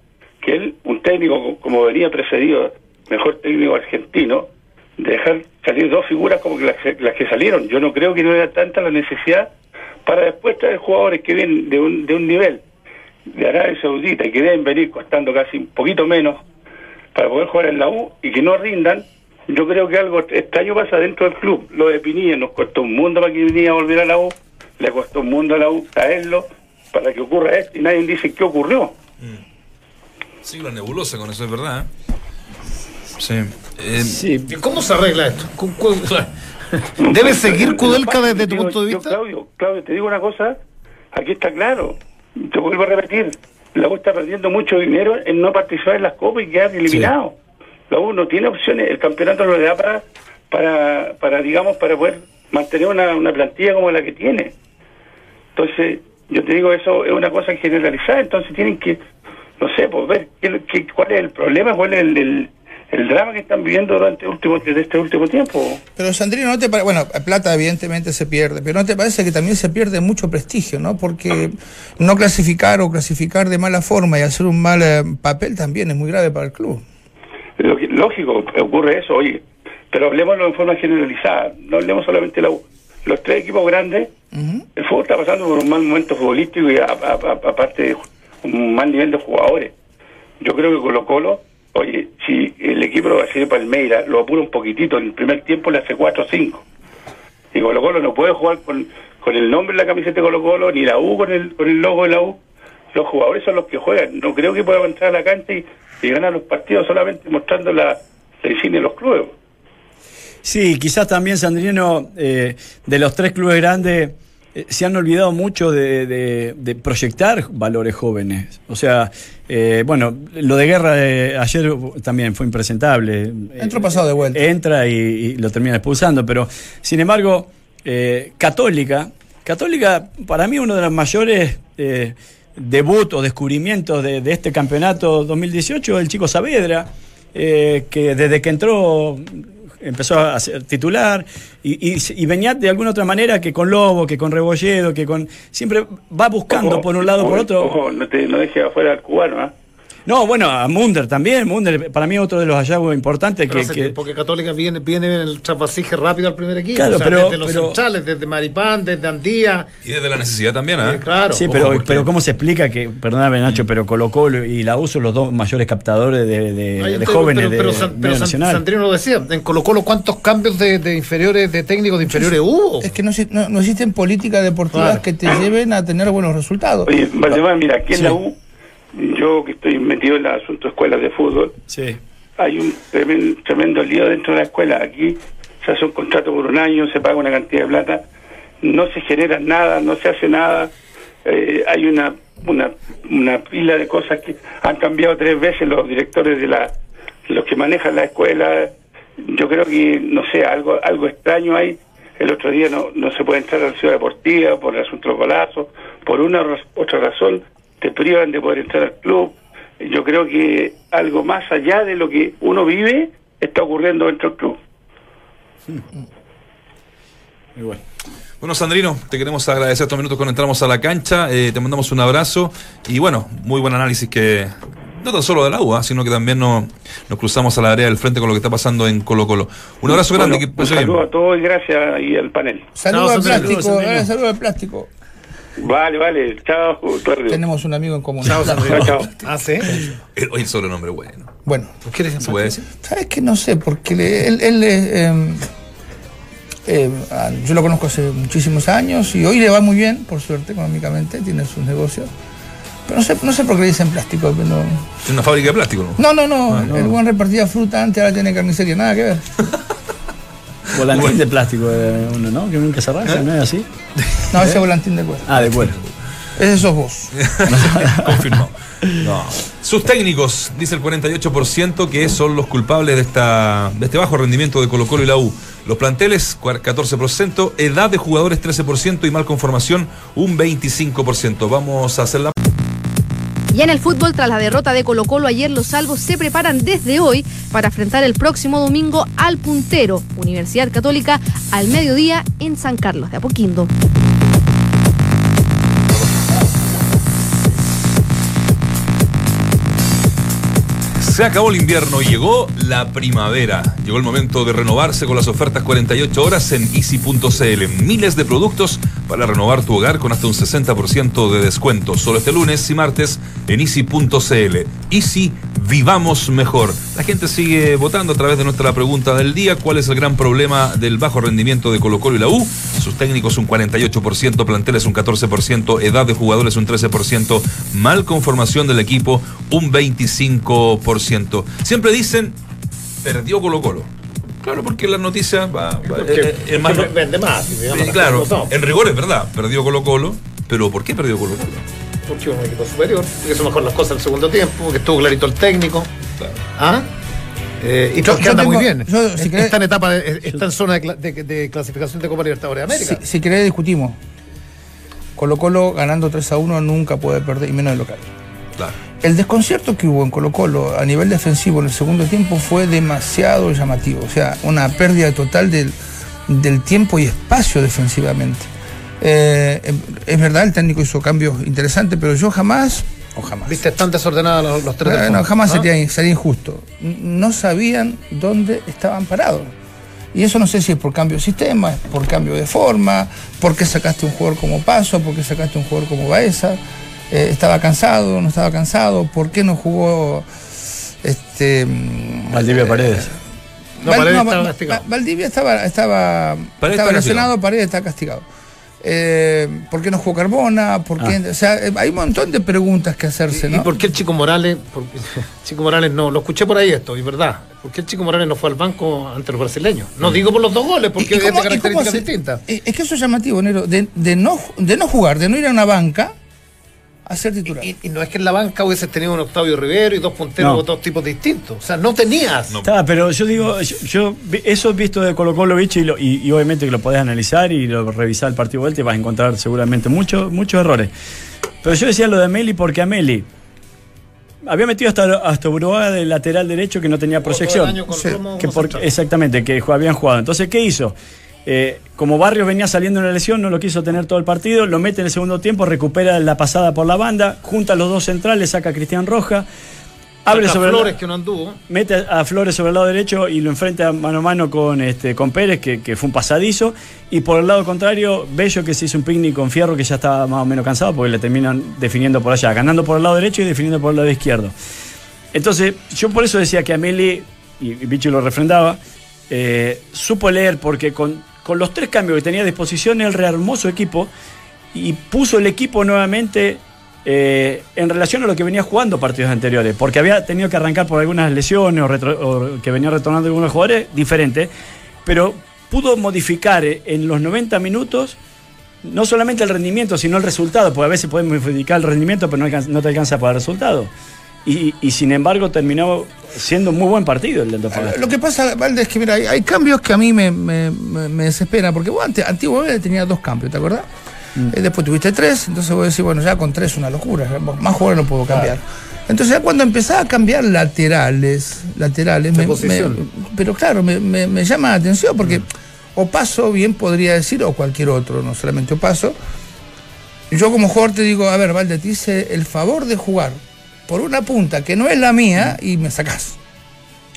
que él, un técnico co- como venía precedido, mejor técnico argentino, dejar salir dos figuras como que las, las que salieron. Yo no creo que no era tanta la necesidad para después traer jugadores que vienen de un, de un nivel de Arabia Saudita y que deben venir costando casi un poquito menos para poder jugar en la U y que no rindan, yo creo que algo extraño pasa dentro del club. Lo de Pinilla nos costó un mundo para que Pinilla volviera a la U, le costó un mundo a la U traerlo para que ocurra esto y nadie dice qué ocurrió. Sí, la nebulosa con eso es verdad. ¿eh? Sí. Eh, Sí, ¿Y ¿Cómo se arregla esto? ¿Cu- cu- ¿Debe seguir Kudelka desde tu punto de yo, vista? Claudio, Claudio, te digo una cosa, aquí está claro, te vuelvo a repetir, la U está perdiendo mucho dinero en no participar en las copas y quedar eliminado. La U no tiene opciones, el campeonato no le da para, para, para digamos, para poder mantener una, una plantilla como la que tiene. Entonces, yo te digo, eso es una cosa generalizada, entonces tienen que, no sé, pues ver qué, qué- cuál es el problema, cuál es el, el, el drama que están viviendo durante último, desde este último tiempo. Pero Sandrino, ¿no te parece? Bueno, plata evidentemente se pierde, pero ¿no te parece que también se pierde mucho prestigio, ¿no? Porque no clasificar o clasificar de mala forma y hacer un mal eh, papel también es muy grave para el club. Lógico, ocurre eso, oye, pero hablemoslo en forma generalizada, no hablemos solamente de la U. Los tres equipos grandes, el fútbol está pasando por un mal momento futbolístico y aparte de un mal nivel de jugadores. Yo creo que Colo Colo, oye, si el equipo de Palmeira lo apura un poquitito, en el primer tiempo le hace 4 o 5. Y Colo Colo no puede jugar con, con el nombre en la camiseta de Colo Colo, ni la U con el, con el logo de la U. Los jugadores son los que juegan. No creo que puedan entrar a la cancha y, y ganar los partidos solamente mostrando la, insignia de los clubes. Sí, quizás también, Sandrino, eh, de los tres clubes grandes, eh, se han olvidado mucho de, de- de proyectar valores jóvenes. O sea, eh, bueno, lo de guerra de ayer también fue impresentable. Entró pasado de vuelta. Entra y, y lo termina expulsando, pero sin embargo, eh, Católica, Católica, para mí uno de los mayores eh, debut o descubrimientos de, de este campeonato 2018 el chico Saavedra, eh, que desde que entró empezó a ser titular y, y- y venía de alguna otra manera que con Lobo, que con Rebolledo, que con siempre va buscando Ojo, por un lado por otro. Ojo, no, te, no dejes afuera al cubano, ¿ah? No, bueno, a Munder también, Munder para mí otro de los hallazgos importantes Pero que, porque Católica viene, viene en el trasvasije rápido al primer equipo. Claro, o sea, pero- desde los pero- centrales, desde Maripán, desde Andía. y desde la necesidad también, ¿ah? eh, claro. Sí, pero, pero ¿cómo se explica que, perdóname Nacho, pero Colo Colo y la U son los dos mayores captadores de, de- Ay, de pero- jóvenes pero, pero de San- pero San-? Sandrino lo decía, en Colo Colo cuántos cambios de, de inferiores, de técnicos de inferiores hubo. Es que no, no- no existen políticas deportivas Claro. que te lleven a tener buenos resultados. Oye, Valdemar, mira, aquí en Sí. la U, yo que estoy metido en el asunto de escuelas de fútbol, Sí. hay un tremendo, tremendo lío dentro de la escuela. Aquí se hace un contrato por un año, se paga una cantidad de plata, no se genera nada, no se hace nada. Eh, hay una, una, una pila de cosas que han cambiado tres veces los directores de la los que manejan la escuela. Yo creo que, no sé, algo algo extraño hay. El otro día no, no se puede entrar a la ciudad deportiva por el asunto de los golazos, por una otra razón te privan de poder entrar al club. Yo creo que algo más allá de lo que uno vive está ocurriendo dentro del club. Muy bueno. Bueno, Sandrino, te queremos agradecer estos minutos cuando entramos a la cancha. eh, te mandamos un abrazo y bueno, muy buen análisis que no tan solo de la UA, sino que también nos, nos cruzamos a la área del frente con lo que está pasando en Colo Colo. Un abrazo grande. Bueno, que un bien. saludo a todos y gracias y al panel. Saludos No, al plástico, saludos. eh, saludos al plástico. Vale, vale. Chao, Claudio. Tenemos un amigo en común. Chao, Chao, Sandrino. chao. Ah, sí. Eh, Oye, el sobrenombre bueno. Bueno, ¿Qué ¿Se puede decir? ¿sabes qué? No sé, porque le- él, él, eh, eh, ah, yo lo conozco hace muchísimos años y hoy le va muy bien, por suerte, económicamente, tiene sus negocios. Pero no sé, no sé por qué le dicen plástico. pero no, Es una fábrica de plástico, ¿no? no, no, no, el buen repartía fruta antes, ahora tiene carnicería, nada que ver. Volantín de plástico de uno, ¿no? Que nunca se arranca, ¿no es así? No, ese volantín de cuero. Ah, de cuero. Ese sos vos. Confirmado. No. Sus técnicos, dice el 48%, que son los culpables de, esta, de este bajo rendimiento de Colo Colo y la U. Los planteles, cua- 14%, edad de jugadores, 13% y mal conformación, un 25%. Vamos a hacer la... Y en el fútbol, tras la derrota de Colo Colo ayer, los salvos se preparan desde hoy para enfrentar el próximo domingo al puntero, Universidad Católica, al mediodía en San Carlos de Apoquindo. Se acabó el invierno y llegó la primavera. Llegó el momento de renovarse con las ofertas 48 horas en easy.cl. Miles de productos para renovar tu hogar con hasta un 60% de descuento. Solo este lunes y martes en easy.cl. Easy, vivamos mejor. La gente sigue votando a través de nuestra pregunta del día. ¿Cuál es el gran problema del bajo rendimiento de Colo Colo y la U? Sus técnicos un 48%, planteles un 14%, edad de jugadores un 13%, mal conformación del equipo un 25%. Siempre dicen, perdió Colo Colo. Claro, porque la noticia va... va- Porque, más- vende más. digamos, eh, claro, en rigor es verdad, perdió Colo Colo, pero ¿por qué perdió Colo Colo? Porque es un equipo superior, porque hizo mejor las cosas en el segundo tiempo, que estuvo clarito el técnico. Claro. ¿Ah? Eh, y Yo- yo anda tengo- muy bien. yo, si está querés- en etapa, de- está en zona de, cla- de- de clasificación de Copa Libertadores de América. Si, si querés discutimos. Colo Colo ganando 3 a 1 nunca puede perder, y menos de local. Claro. El desconcierto que hubo en Colo Colo a nivel defensivo en el segundo tiempo fue demasiado llamativo. O sea, una pérdida total del, del tiempo y espacio defensivamente. Eh, es verdad, el técnico hizo cambios interesantes, pero yo jamás, o jamás, Viste, están desordenados los, los tres. bueno, fondo, jamás ¿ah? sería, sería injusto. No sabían dónde estaban parados. Y eso no sé si es por cambio de sistema, es por cambio de forma, por qué sacaste un jugador como Paso, por qué sacaste un jugador como Baeza, eh, estaba cansado, no estaba cansado, por qué no jugó este mm, Valdivia Paredes. No, Val- Paredes no, estaba castigado. Valdivia estaba, estaba, Paredes estaba está lesionado, Paredes está castigado. Eh, ¿Por qué no jugó Carbona? ¿Por qué? O sea, eh, hay un montón de preguntas que hacerse, ¿Y por qué el Chico Morales? Porque, Chico Morales no, lo escuché por ahí esto, y verdad. ¿Por qué el Chico Morales no fue al banco ante los brasileños? No digo por los dos goles, porque ¿Y- y es de características distintas. eh, Es que eso es llamativo, Nero, de, de no, de no jugar, de no ir a una banca a ser titular. Y, y no es que en la banca hubieses tenido un Octavio Rivero y dos punteros No. de dos tipos distintos. O sea, no tenías. No. Está, pero yo digo, yo, eso he visto de Colo Colo bicho y, lo- y, y obviamente que lo podés analizar y lo revisar el partido vuelta y vas a encontrar seguramente muchos muchos errores. Pero yo decía lo de Meli porque a Meli había metido hasta, hasta Uruguay de lateral derecho que no tenía proyección. Sí, Que por- exactamente, que habían jugado. Entonces, ¿qué hizo? Eh, como Barrios venía saliendo en la lesión, no lo quiso tener todo el partido, lo mete en el segundo tiempo, recupera la pasada por la banda, junta a los dos centrales, saca a Cristian Roja, abre Saca sobre Flores que no anduvo. mete a Flores sobre el lado derecho y lo enfrenta mano a mano con, este, con Pérez, que, que fue un pasadizo. Y por el lado contrario, Bello, que se hizo un picnic con Fierro, que ya estaba más o menos cansado, porque le terminan definiendo por allá, ganando por el lado derecho y definiendo por el lado izquierdo. Entonces, yo por eso decía que Ameli, y, y Bicho lo refrendaba, eh, supo leer, porque con, con los tres cambios que tenía a disposición, él rearmó su equipo y puso el equipo nuevamente eh, en relación a lo que venía jugando partidos anteriores, porque había tenido que arrancar por algunas lesiones o, que venía retornando algunos jugadores diferentes, pero pudo modificar eh, en los 90 minutos no solamente el rendimiento, sino el resultado, porque a veces puedes modificar el rendimiento, pero no, no te alcanza para el resultado. Y, y sin embargo terminó siendo un muy buen partido el de Antofagasta. Lo que pasa, Valde, es que mira, hay, hay cambios que a mí me, me, desesperan, porque vos antes, antiguamente tenías dos cambios, ¿te acordás? Eh, después tuviste tres, entonces vos decís, bueno, ya con tres es una locura, más jugadores no puedo cambiar. Entonces ya cuando empezaba a cambiar laterales, laterales, me- pero claro, me, llama la atención porque Opaso bien podría decir, o cualquier otro, no solamente Opaso. Yo como jugador te digo, a ver, Valde, te hice el favor de jugar por una punta que no es la mía y me sacás.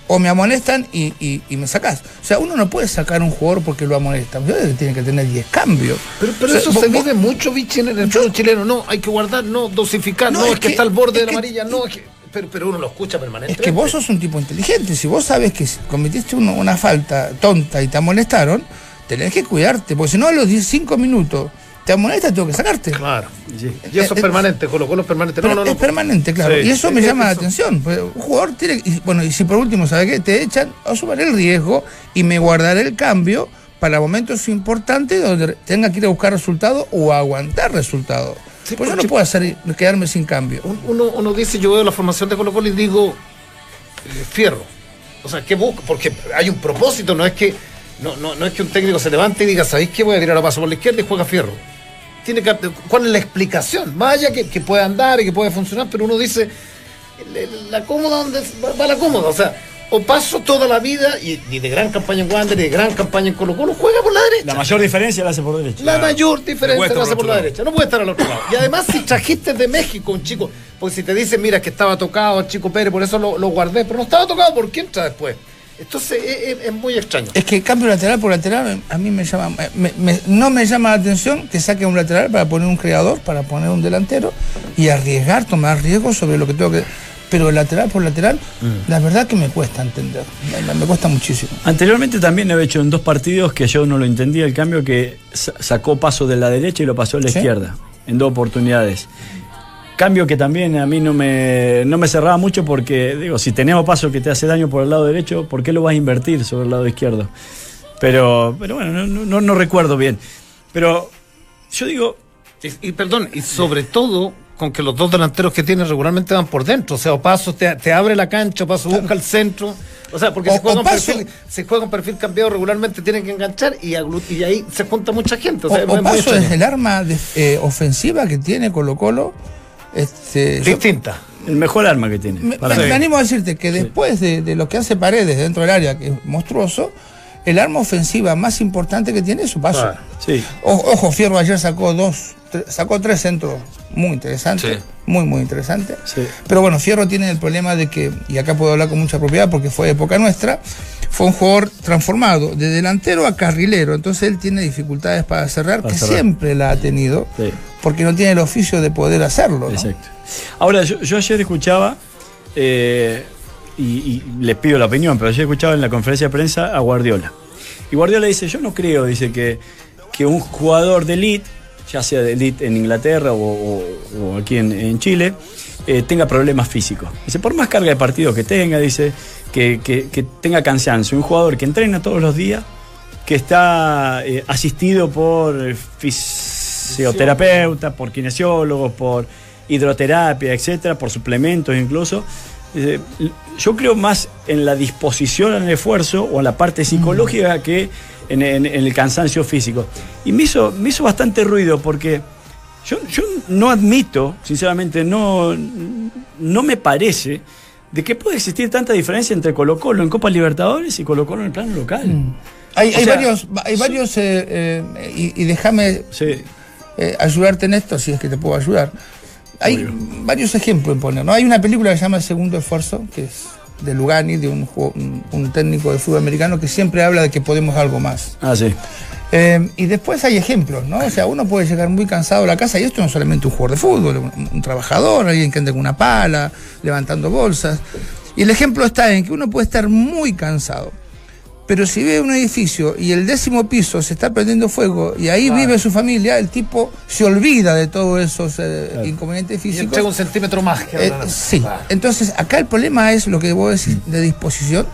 O me amonestan y, y- y me sacás. O sea, uno no puede sacar a un jugador porque lo amonestan. Tiene que tener 10 cambios. Pero, pero O sea, eso vos- se vos- vive mucho, Vichy, en el fútbol chileno. No, hay que guardar, no, dosificar, No, no, es es, que, que- está al borde es de la que- amarilla, no, es que, pero, pero uno lo escucha Es permanentemente. que vos sos un tipo inteligente. Si vos sabes que cometiste uno- una falta tonta y te amonestaron, tenés que cuidarte. Porque si no, a los 15 minutos te amonestan, tengo que sacarte. Claro. Sí. Y eso Eh, es permanente, Colo Colo es permanente. No, no, no. es permanente, claro. Sí. Y eso me Eh, llama la eso. atención. Pues, un jugador tiene. Y, bueno, y si por último, ¿sabe qué? Te echan, asuman el riesgo y me guardaré el cambio para momentos importantes donde tenga que ir a buscar resultados o aguantar resultados. Sí, pues yo no puedo hacer, quedarme sin cambio. Un- Uno, uno dice, yo veo la formación de Colo Colo y digo, eh, fierro. O sea, ¿qué busca? Porque hay un propósito, no es que no, no, no es que un técnico se levante y diga, ¿sabéis qué? Voy a tirar a paso por la izquierda y juega fierro. Tiene que, ¿Cuál es la explicación? Allá que, que puede andar y que puede funcionar, pero uno dice, la cómoda, ¿dónde va, la cómoda? O sea, o paso toda la vida y, y de gran campaña en Wander y de gran campaña en Colo Colo, juega por la derecha. La mayor diferencia la hace por derecha. La mayor diferencia la hace por la lado. derecha. No puede estar al otro lado. Y además, si trajiste de México un chico, pues si te dicen, mira, que estaba tocado el chico Pérez, por eso lo, lo guardé, pero no estaba tocado, ¿por qué entra después? Entonces es, es- es muy extraño. Es que cambio lateral por lateral a mí me llama, me- me- no me llama la atención que saque un lateral para poner un creador, para poner un delantero y arriesgar, tomar riesgos sobre lo que tengo que. Pero lateral por lateral, la verdad que me cuesta entender, me, me cuesta muchísimo. Anteriormente también he hecho en dos partidos que yo no lo entendía el cambio que sa- sacó paso de la derecha y lo pasó a la ¿Sí? izquierda en dos oportunidades. Cambio que también a mí no me, no me cerraba mucho porque, digo, si tenemos paso que te hace daño por el lado derecho, ¿por qué lo vas a invertir sobre el lado izquierdo? Pero, pero bueno, no, no- no recuerdo bien. Pero yo digo, Y, y perdón, y sobre todo con que los dos delanteros que tiene regularmente van por dentro. O sea, Opaso te, te abre la cancha, Opaso busca el centro. O sea, porque O- se juega, un perfil, se juega un perfil cambiado regularmente, tienen que enganchar y, y ahí se junta mucha gente. O sea, O, es Opaso el arma de- eh, ofensiva que tiene Colo Colo. Este, yo- distinta. el mejor arma que tiene. me, para me- mí. me animo a decirte que después de, de lo que hace Paredes dentro del área, que es monstruoso, el arma ofensiva más importante que tiene es su paso. Claro. Sí. O- Ojo, Fierro ayer sacó dos, tre- sacó tres centros muy interesantes, Sí. muy, muy interesantes. Sí. Pero bueno, Fierro tiene el problema de que, y acá puedo hablar con mucha propiedad porque fue época nuestra, fue un jugador transformado de delantero a carrilero, entonces él tiene dificultades para cerrar, Para que cerrar. siempre la ha tenido, porque no tiene el oficio de poder hacerlo. ¿no? Exacto. Ahora, yo, yo ayer escuchaba, eh, y, y les pido la opinión, pero ayer escuchaba en la conferencia de prensa a Guardiola. Y Guardiola dice, yo no creo, dice que, que un jugador de elite, ya sea de elite en Inglaterra o, o- aquí en, Chile, eh, tenga problemas físicos. Dice, por más carga de partidos que tenga, dice, que, que- que tenga cansancio. Un jugador que entrena todos los días, que está eh, asistido por eh, fisioterapeutas, por kinesiólogos, por hidroterapia, etcétera, por suplementos incluso. Yo creo más en la disposición al esfuerzo o en la parte psicológica que en, en- en el cansancio físico. Y me hizo, me hizo bastante ruido porque yo, yo no admito, sinceramente, no, no me parece de que puede existir tanta diferencia entre Colo Colo en Copa Libertadores y Colo Colo en el plano local. Hay, O hay sea, varios, hay varios eh, eh, y, y déjame Sí. eh, ayudarte en esto, si es que te puedo ayudar. Hay Obvio. varios ejemplos en poner, ¿no? Hay una película que se llama El Segundo Esfuerzo, que es de Lugani, de un, juego- un- un técnico de fútbol americano que siempre habla de que podemos algo más. Ah, sí. Eh, y después hay ejemplos, ¿no? O sea, uno puede llegar muy cansado a la casa y esto no es solamente un jugador de fútbol, un, un trabajador, alguien que anda con una pala, levantando bolsas. Y el ejemplo está en que uno puede estar muy cansado, pero si ve un edificio y el décimo piso se está prendiendo fuego y ahí vive su familia, el tipo se olvida de todos esos eh, inconvenientes Y físicos. entrega un centímetro más que Eh, ahora. sí, Claro. entonces acá el problema es lo que vos decís de disposición,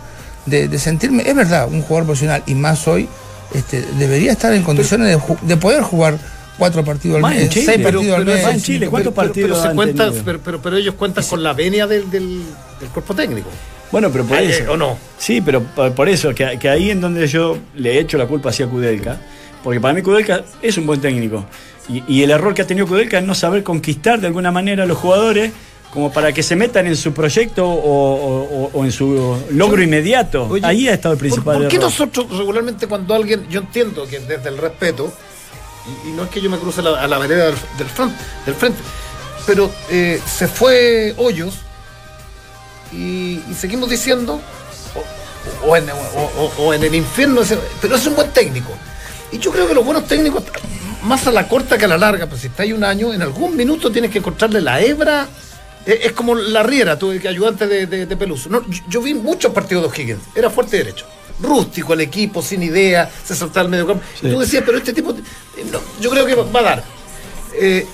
de, de sentirme, es verdad, un jugador profesional y más hoy, este, debería estar en condiciones de, poder jugar cuatro partidos al Más en mes, Chile, seis pero- partidos al mes. más en Chile, ¿cuántos Pero- pero- partidos pero, se han cuenta, tenido? pero, pero, pero ellos cuentan con la venia del, del, del cuerpo técnico. Bueno, pero por Eh, eso. ¿O no? Sí, pero por por eso, que, que ahí en donde yo le echo la culpa hacia Kudelka, porque para mí Kudelka es un buen técnico. Y, y el error que ha tenido Kudelka es no saber conquistar de alguna manera a los jugadores como para que se metan en su proyecto o, o- o en su logro inmediato. Oye, Ahí ha estado el ¿por- principal ¿Por, qué error. nosotros regularmente cuando alguien, yo entiendo que desde el respeto, y, y no es que yo me cruce la- a la vereda del, del front- del frente, pero eh, se fue Hoyos y, y seguimos diciendo, o, o en, o- o- o en el infierno, pero es un buen técnico. Y yo creo que los buenos técnicos, más a la corta que a la larga, pues si está ahí un año, en algún minuto tienes que encontrarle la hebra. Es como la Riera, tú que ayudante de, de, de Peluso. No, yo, yo vi muchos partidos de O'Higgins, era fuerte derecho. Rústico el equipo, sin idea, se soltaba al medio campo. Y tú decías, pero este tipo, eh, no, yo creo que va va a dar. Eh,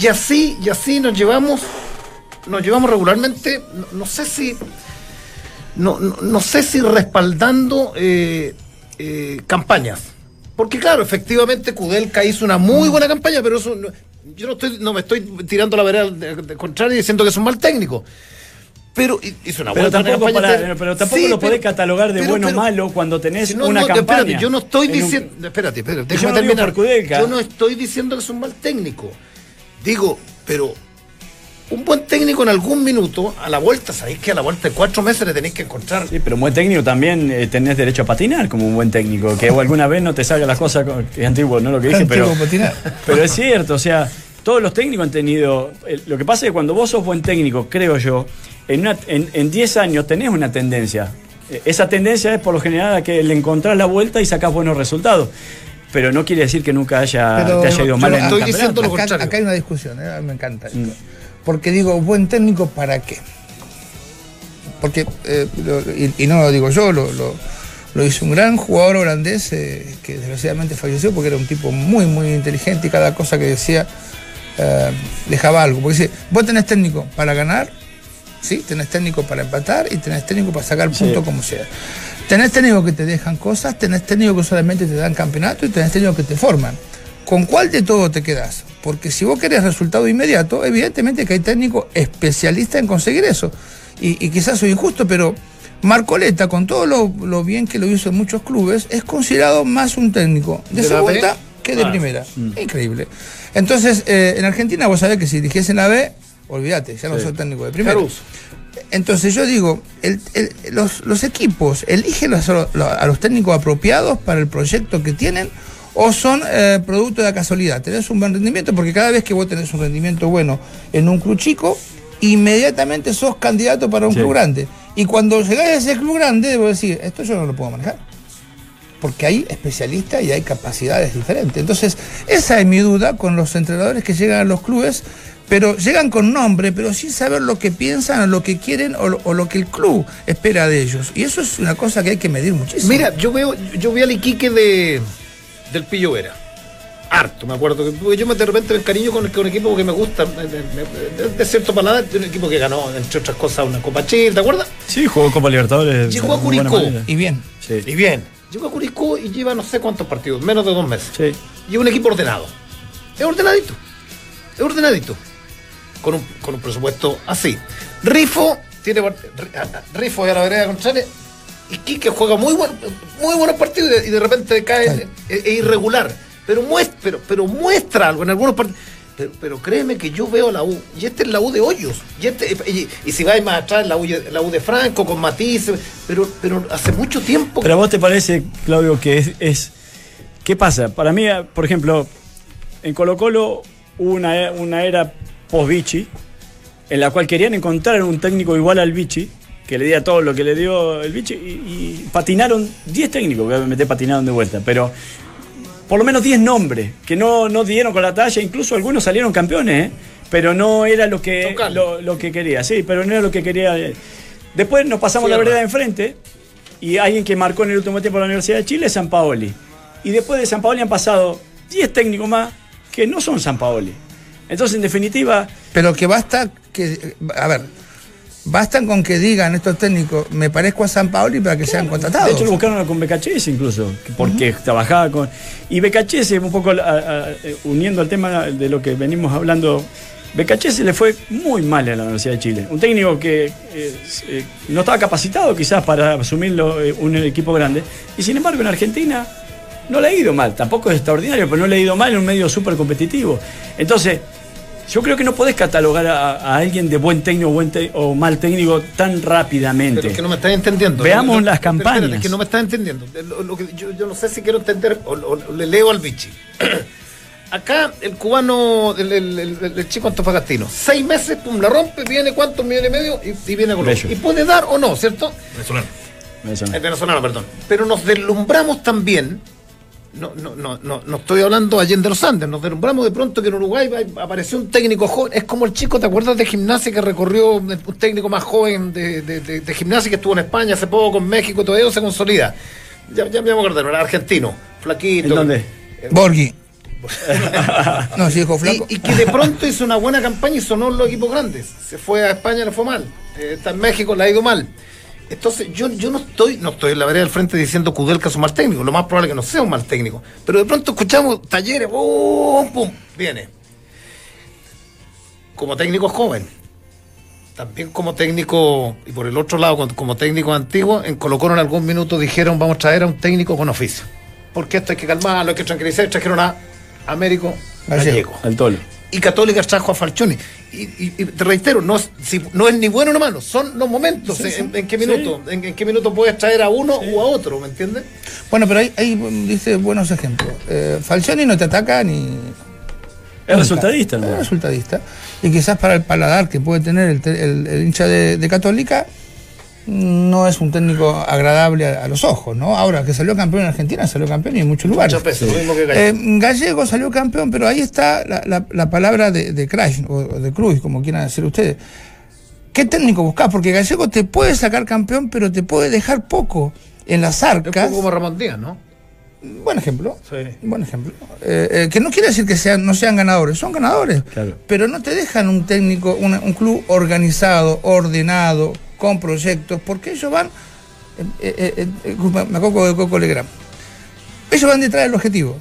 y así, y así nos llevamos, nos llevamos regularmente, no, no sé si, no, no, no sé si respaldando eh, eh, campañas. Porque claro, efectivamente Kudelka hizo una muy buena campaña, pero eso no- yo no estoy, no me estoy tirando la vereda contraria diciendo que es un mal técnico. Pero hi- hizo una Pero buena tampoco, campaña. pero tampoco Sí, lo podés pero- catalogar de pero- bueno o pero- malo cuando tenés si no, una no, campaña. Espérate, yo no estoy en un- diciendo. Espérate, espérate, yo déjame no digo terminar. Yo no estoy diciendo que es un mal técnico. Digo, pero un buen técnico en algún minuto, a la vuelta, sabéis que a la vuelta de cuatro meses le tenéis que encontrar. Sí, pero un buen técnico también eh, tenés derecho a patinar como un buen técnico. Que alguna vez no te salga las cosas, co- que es antiguo, no lo que dije, pero, patinar. pero es cierto, o sea, todos los técnicos han tenido. eh, Lo que pasa es que cuando vos sos buen técnico, creo yo, en una- en en 10 años tenés una tendencia. Eh, Esa tendencia es por lo general a que le encontrás la vuelta y sacás buenos resultados. Pero no quiere decir que nunca haya, Pero te haya ido mal en estoy diciendo lo acá, contrario. acá hay una discusión, ¿eh? me encanta esto. Mm. Porque digo, buen técnico para qué. Porque, eh, lo- y, y no lo digo yo, lo, lo, lo hizo un gran jugador holandés eh, que desgraciadamente falleció porque era un tipo muy, muy inteligente y cada cosa que decía eh, dejaba algo. Porque dice, vos tenés técnico para ganar, ¿sí? tenés técnico para empatar y tenés técnico para sacar puntos como sea. Tenés técnicos que te dejan cosas, tenés técnicos que solamente te dan campeonato y tenés técnicos que te forman. ¿Con cuál de todo te quedas? Porque si vos querés resultado inmediato, evidentemente que hay técnicos especialistas en conseguir eso. Y, y quizás soy injusto, pero Marcoleta, con todo lo, lo bien que lo hizo en muchos clubes, es considerado más un técnico de, ¿De la segunda que de Ah. primera. Increíble. Entonces, eh, en Argentina vos sabés que si dirigiesen la B, olvídate, ya no soy técnico de primera. Entonces yo digo, el- el- los, los equipos eligen los- a los técnicos apropiados para el proyecto que tienen o son eh, producto de la casualidad. Tenés un buen rendimiento porque cada vez que vos tenés un rendimiento bueno en un club chico, inmediatamente sos candidato para un Sí. club grande. Y cuando llegás a ese club grande, debo decir, esto yo no lo puedo manejar. Porque hay especialistas y hay capacidades diferentes. Entonces, esa es mi duda con los entrenadores que llegan a los clubes, pero llegan con nombre, pero sin saber lo que piensan, lo que quieren o lo, o lo que el club espera de ellos. Y eso es una cosa que hay que medir muchísimo. Mira, yo veo, yo vi al Iquique de del Pillo Vera. Harto, me acuerdo que porque yo me de repente me encariño con, con un equipo que me gusta, de, de cierto paladar, de un equipo que ganó, entre otras cosas, una Copa Chile, ¿te acuerdas? Sí, jugó Copa Libertadores. Llegó a de Curicó. Y bien. Sí. Y bien. Llegó a Curicó y lleva no sé cuántos partidos, menos de dos meses. Sí. Y un equipo ordenado. Es ordenadito. Es ordenadito. Con un, con un presupuesto así. Rifo tiene part- Ri- a- a- Rifo y a la vereda contraria. Y Quique juega muy buen, muy buenos partidos y de, repente cae es, es irregular. Pero muestra, pero, pero muestra algo en algunos partidos. Pero, pero créeme que yo veo la U, y este es la U de Hoyos, y, este, y, y si vais más atrás, la U, la U de Franco, con Matiz, pero, pero hace mucho tiempo Pero a vos te parece, Claudio, que es, es- ¿Qué pasa? Para mí, por ejemplo, en Colo Colo hubo una, e- una era post-Vichy, en la cual querían encontrar un técnico igual al Vichy, que le diera todo lo que le dio el Vichy, y, y patinaron 10 técnicos, obviamente patinaron de vuelta, pero por lo menos 10 nombres, que no, no dieron con la talla, incluso algunos salieron campeones, ¿eh? pero no era lo que, lo, lo que quería, sí, pero no era lo que quería. eh. Después nos pasamos la de enfrente, y alguien que marcó en el último tiempo la Universidad de Chile es San Paoli. Y después de San Paoli han pasado 10 técnicos más que no son San Paoli. Entonces, en definitiva, Pero que basta que, a ver, bastan con que digan estos técnicos, me parezco a San Paoli para que sean de contratados. hecho lo buscaron con Becachese incluso, que- porque trabajaba con... Y Becachese, un poco a- a- uniendo al tema de lo que venimos hablando, Becachese le fue muy mal en la Universidad de Chile. Un técnico que eh, eh, no estaba capacitado quizás para asumirlo eh, un equipo grande. Y sin embargo en Argentina no le ha ido mal. Tampoco es extraordinario, pero no le ha ido mal en un medio súper competitivo. Entonces, Yo creo que no podés catalogar a, a alguien de buen técnico buen te- o mal técnico tan rápidamente. Pero es que no me estás entendiendo. Veamos Lo- lo- las espérate, campañas. Es que no me estás entendiendo. Lo- lo que yo, yo no sé si quiero entender o, o- o le leo al bichi. Acá el cubano, el, el, el- el chico antofagastino, seis meses, pum, la rompe, viene cuántos millones y medio y, y viene a Colombia. Bello. Y puede dar o no, ¿cierto? No. Es venezolano, perdón. Pero nos deslumbramos también, no, no, no, no, no estoy hablando allá de los Andes, nos deslumbramos de pronto que en Uruguay apareció un técnico joven. Es como el chico, ¿te acuerdas de gimnasia que recorrió un técnico más joven de, de, de- de gimnasia que estuvo en España hace poco, en México, todavía no se consolida? Ya, ya me voy a acordar, era argentino, flaquito. ¿En dónde? Borghi. no, si dijo flaco. Y, y que de pronto hizo una buena campaña y sonó los equipos grandes. Se fue a España, le fue mal. Eh, está en México, le ha ido mal. Entonces, yo, yo no estoy no estoy en la vereda del frente diciendo Kudelka es un mal técnico. Lo más probable es que no sea un mal técnico. Pero de pronto escuchamos talleres, ¡pum! ¡pum! Viene. Como técnico joven. También como técnico, y por el otro lado, como- técnico antiguo, en Colo Colo en algún minuto dijeron vamos a traer a un técnico con oficio. Porque esto hay que calmarlo, hay que tranquilizar. Trajeron a Américo Gallego. Al. Y Católica trajo a Falcioni. Y, y- y te reitero, no es, si- no es ni bueno ni malo, son los momentos. en, en qué minuto? En, en qué minuto puedes traer a uno o a otro, ¿me entiendes? Bueno, pero ahí, ahí dice buenos ejemplos. Eh, Falcioni no te ataca ni. Es resultadista, el Es resultadista. Y quizás para el paladar que puede tener el, el- el hincha de, de Católica, no es un técnico agradable a, a los ojos, ¿no? Ahora que salió campeón en Argentina, salió campeón y en muchos lugares. Muchas veces, lo mismo que Gallego. Eh, Gallego salió campeón, pero ahí está la, la- la palabra de, de Crash o de Cruz, como quieran decir ustedes. ¿Qué técnico buscás? Porque Gallego te puede sacar campeón, pero te puede dejar poco en las Es un arcas. poco como Ramón Díaz, ¿no? Buen ejemplo. Sí. Buen ejemplo. Eh, eh, que no quiere decir que sean, no sean ganadores, son ganadores. Claro. Pero no te dejan un técnico, una- un club organizado, ordenado, con proyectos, porque ellos van. eh, eh, eh, me acuerdo de Coco Legrand. Ellos van detrás del objetivo.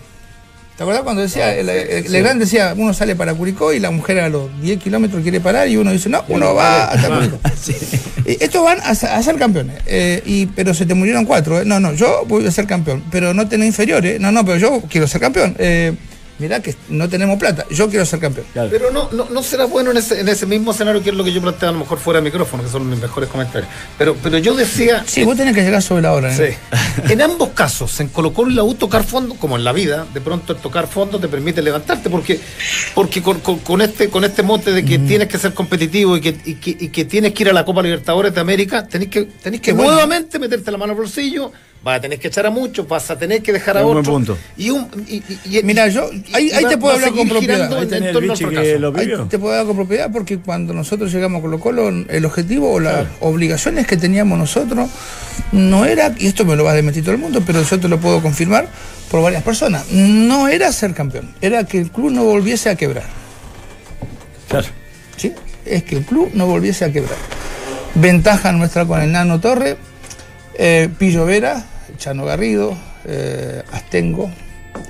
¿Te acuerdas cuando decía, el, el- Legrand decía, uno sale para Curicó y la mujer a los 10 kilómetros quiere parar y uno dice, no, uno va hasta Curicó. Eh, Estos van a, ser campeones, eh, y, pero se te murieron cuatro. eh. No, no, yo voy a ser campeón, pero no tenés inferiores. No, no, pero yo quiero ser campeón. Eh, mirá que no tenemos plata, yo quiero ser campeón. Claro. Pero no, no, no será bueno en ese, en ese mismo escenario que es lo que yo planteaba a lo mejor fuera de micrófono, que son mis mejores comentarios. Pero, pero yo decía. Sí, vos tenés que llegar sobre la hora. ¿eh? Sí. En ambos casos, en Colo Colo y la U tocar fondo, como en la vida, de pronto el tocar fondo te permite levantarte, porque, porque con, con- con este, con este mote de que tienes que ser competitivo y que, y, que, y que tienes que ir a la Copa Libertadores de América, tenés que, tenés que bueno. nuevamente meterte la mano al bolsillo, vas a tener que echar a muchos, vas a tener que dejar a otros. punto. Y un, y, Mira, yo- ahí- y ahí va- te puedo hablar con propiedad. Ahí en- el bichi que lo te puedo dar con propiedad porque cuando nosotros llegamos a Colo Colo, el objetivo o las obligaciones que teníamos nosotros no era, y esto me lo va a desmentir todo el mundo, pero yo te lo puedo confirmar por varias personas, no era ser campeón, era que el club no volviese a quebrar. Claro. ¿sí? Es que el club no volviese a quebrar. Ventaja nuestra con el Nano Torre, eh, Pillo Vera, Chano Garrido, eh, Astengo,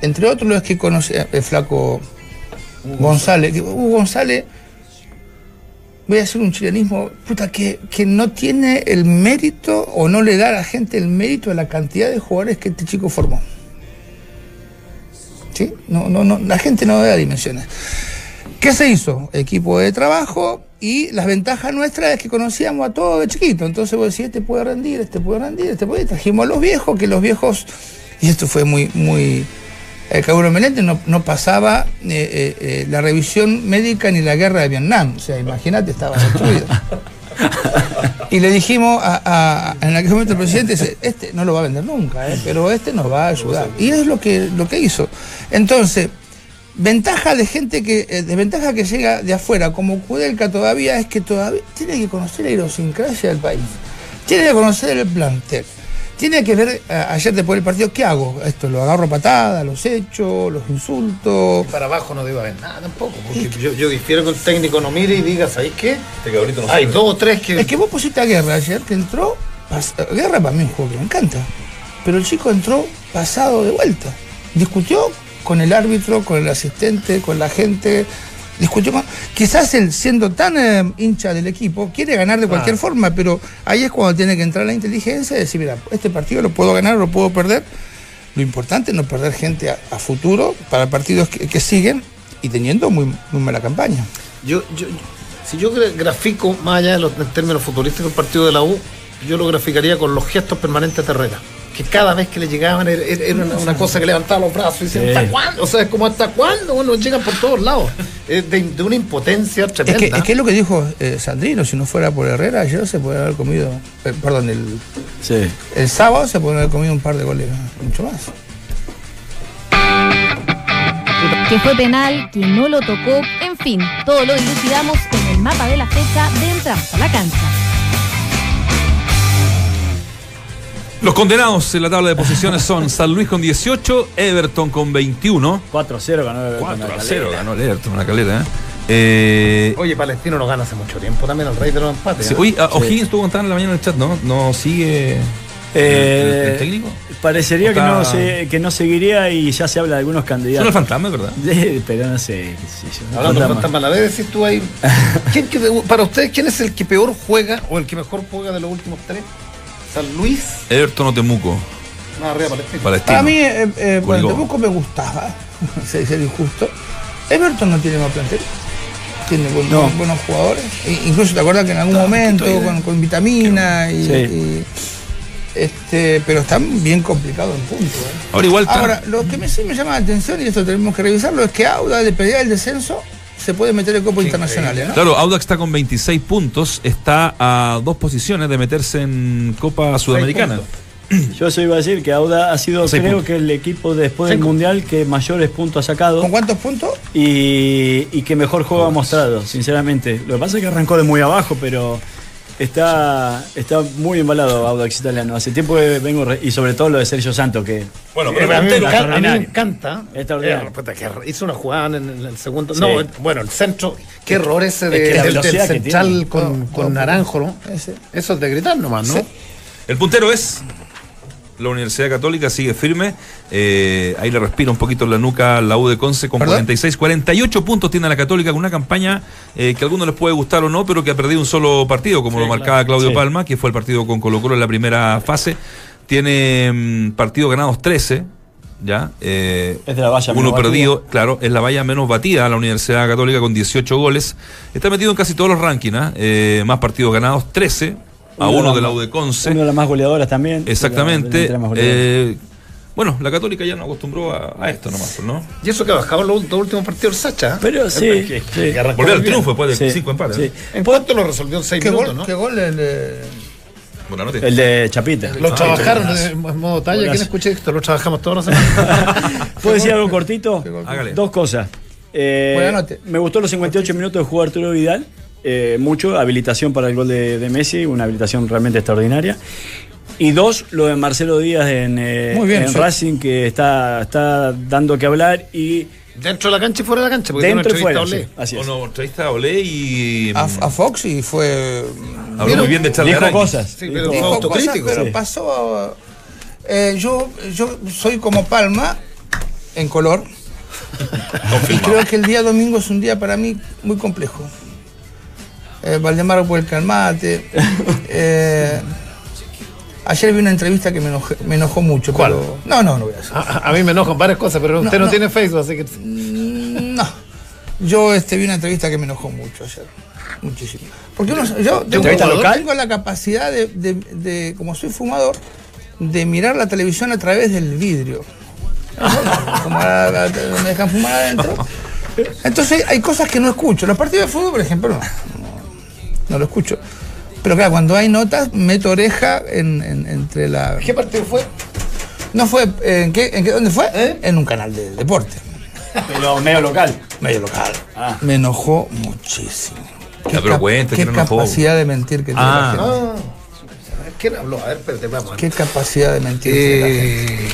entre otros los que conocía el flaco González. que Hugo González, voy a hacer un chilenismo, puta, que, que no tiene el mérito o no le da a la gente el mérito de la cantidad de jugadores que este chico formó. ¿Sí? No, no, no, la gente no da dimensiones. ¿Qué se hizo? Equipo de trabajo y las ventajas nuestras es que conocíamos a todos de chiquito. Entonces vos decís, este puede rendir, este puede rendir, este puede. Trajimos a los viejos, que los viejos, y esto fue muy, muy. El Caburo Meléndez no, no pasaba eh, eh, eh, la revisión médica ni la guerra de Vietnam. O sea, imagínate, estaba destruido. Y le dijimos a, a- en aquel momento el presidente, dice, este no lo va a vender nunca, ¿eh? pero este nos va a ayudar. Y es lo que, lo que hizo. Entonces, ventaja de gente que, eh, desventaja que llega de afuera, como Kudelka todavía, es que todavía tiene que conocer la idiosincrasia del país. Tiene que conocer el plantel. Tiene que ver, eh, ayer después del partido, ¿qué hago? Esto, lo agarro patada, los echo, los insulto. para abajo no debe haber nada tampoco. Porque yo, yo difiero que el técnico no mire y diga, ¿sabéis qué? Hay dos o tres que. Es que vos pusiste a Guerra ayer, que entró. pas- Guerra para mí es un juego que me encanta. Pero el chico entró pasado de vuelta. Discutió con el árbitro, con el asistente, con la gente. Discutió con. Quizás él, siendo tan eh, hincha del equipo, quiere ganar de cualquier forma, pero ahí es cuando tiene que entrar la inteligencia y decir: mira, este partido lo puedo ganar o lo puedo perder. Lo importante es no perder gente a, a futuro para partidos que, que siguen y teniendo muy, muy mala campaña. Yo, yo, si yo gra- grafico, más allá de los en términos futbolísticos, el partido de la U, yo lo graficaría con los gestos permanentes de Herrera. Que cada vez que le llegaban era, era- era una, una cosa que levantaba los brazos y decían, Sí. ¿hasta cuándo? O sea, es como ¿hasta cuándo? Bueno, llegan por todos lados. De, de una impotencia Es tremenda. que, es que es lo que dijo eh, Sandrino, si no fuera por Herrera, ayer se puede haber comido, eh, perdón, el, Sí. el sábado se puede haber comido un par de goles, mucho más. que fue penal, que no lo tocó, en fin, todo lo dilucidamos en el mapa de la fecha de Entramos a la cancha. Los condenados en la tabla de posiciones son San Luis con 18, Everton con 21. 4-0 ganó Everton 4 la a calera. 0 ganó el Everton, una calera. ¿eh? Eh, Oye, Palestino no gana hace mucho tiempo también, el rey de los empates. sí, ¿eh? oye, ah, contando en la mañana en el chat, ¿no? ¿No sigue Eh, el, el técnico? Parecería que no, se- que no seguiría y ya se habla de algunos Son candidatos. los fantasmas, ¿verdad? Sí, pero no sé. qué sé yo. Hablando de Fantasma. fantasma, a la vez decís tú ahí. ¿quién que- para ustedes, ¿quién es el que peor juega o el que mejor juega de los últimos tres? ¿San Luis? Everton o Temuco, No, arriba Palestino. Palestino. A mí, eh, eh, bueno. Temuco me gustaba, se dice injusto. Everton no tiene más plantel. Tiene buen- No. buenos jugadores. Incluso te acuerdas que en algún momento con, con vitamina y, Sí. y, este, pero están bien complicados en punto. ¿eh? Ahora igual Ahora, lo que me, sí me llama la atención, y esto tenemos que revisarlo, es que Auda de pelear el descenso se puede meter en Copa Internacionales, ¿no? Claro, Audax está con 26 puntos, está a dos posiciones de meterse en Copa Sudamericana. Yo eso iba a decir que Auda ha sido, Seis creo puntos. que el equipo después del. Mundial que mayores puntos ha sacado ¿Con cuántos puntos? y, y que mejor juego ha mostrado, sinceramente. Lo que pasa es que arrancó de muy abajo, pero está, está muy embalado Audax italiano. Hace tiempo que vengo, re- y sobre todo lo de Sergio Santo, que Bueno, a, mí me Extraordinario. encanta, a mí me encanta. Extraordinario. Eh, hizo una jugada en el, segundo. Sí. No, bueno, el centro. Qué error ese de- Es que del, central con, No, con no, Naranjo, ¿no? ese. Eso es de gritar nomás, ¿no? Sí. El puntero es la Universidad Católica, sigue firme. eh, ahí le respira un poquito en la nuca la U de Conce con ¿Perdón? 46, 48 puntos tiene la Católica con una campaña eh, que a algunos les puede gustar o no, pero que ha perdido un solo partido, como Sí, lo marcaba Claudio Sí. Palma, que fue el partido con Colo Colo en la primera fase. Tiene mm, partidos ganados 13. Ya, eh, Es de la valla uno menos perdido, claro, es la valla menos batida la Universidad Católica con 18 goles. Está metido en casi todos los rankings, ¿ah? Eh, más partidos ganados, 13, a uno de la U de Conce. Una de las más goleadoras también. Exactamente. De las más goleadoras. Eh, bueno, la Católica ya no acostumbró a, a esto nomás, pues, ¿no? Y eso que bajaba los dos últimos partidos del Sacha. ¿eh? Pero sí, que- que al triunfo después de Sí, cinco empates. sí. ¿En cuánto lo resolvió en seis ¿Qué minutos, gol, no? qué gol el, eh, Buena noche. El de Chapita. Lo trabajaron golazo. en modo talla. ¿Quién escuché esto? Lo trabajamos todas las semanas. ¿Puedo decir algo cortito? Hágale. Dos cosas. Eh, Buena noche. me gustó los 58 minutos de jugar Arturo Vidal. Eh, mucho, habilitación para el gol de, de Messi, una habilitación realmente extraordinaria. Y dos, lo de Marcelo Díaz en, eh, Muy bien, en sí. Racing, que está, está dando que hablar y Dentro de la cancha y fuera de la cancha. Porque dentro una fuera. entrevista sí, así es. Bueno, entrevista a Olé y. a, a Fox y fue. habló muy bien de Charlie Dijo cosas. Sí, pero Dijo- autocrítico. cosas, pero sí. pasó. eh, yo, yo soy como Palma en color. Y creo que el día domingo es un día para mí muy complejo. Eh, Valdemar por el calmate. eh, ayer vi una entrevista que me, enojé- me enojó mucho. ¿Cuál? pero- no, no, no voy a decir. A, a mí me enojan varias cosas, pero usted no, no. tiene Facebook, así que. Mm, No. Yo este, vi una entrevista que me enojó mucho ayer. Muchísimo. Porque uno, yo tengo, la capacidad de, de- de, como soy fumador, de mirar la televisión a través del vidrio. Como la- la- me dejan fumar adentro. Entonces hay cosas que no escucho. Los partidos de fútbol, por ejemplo, no, no, lo escucho. Pero claro, cuando hay notas, meto oreja en, en- entre la. ¿Qué partido fue? No fue. ¿En qué? ¿En qué? ¿Dónde fue? ¿Eh? En un canal de deporte. Pero medio local. Medio local. Ah. Me enojó muchísimo. Ya, pero cap- cuente, qué que no enojó. capacidad de mentir que tiene Ah. la gente. Ah, ¿Quién habló? A ver, espérate, vamos. Qué capacidad de mentir tiene la gente. Eh,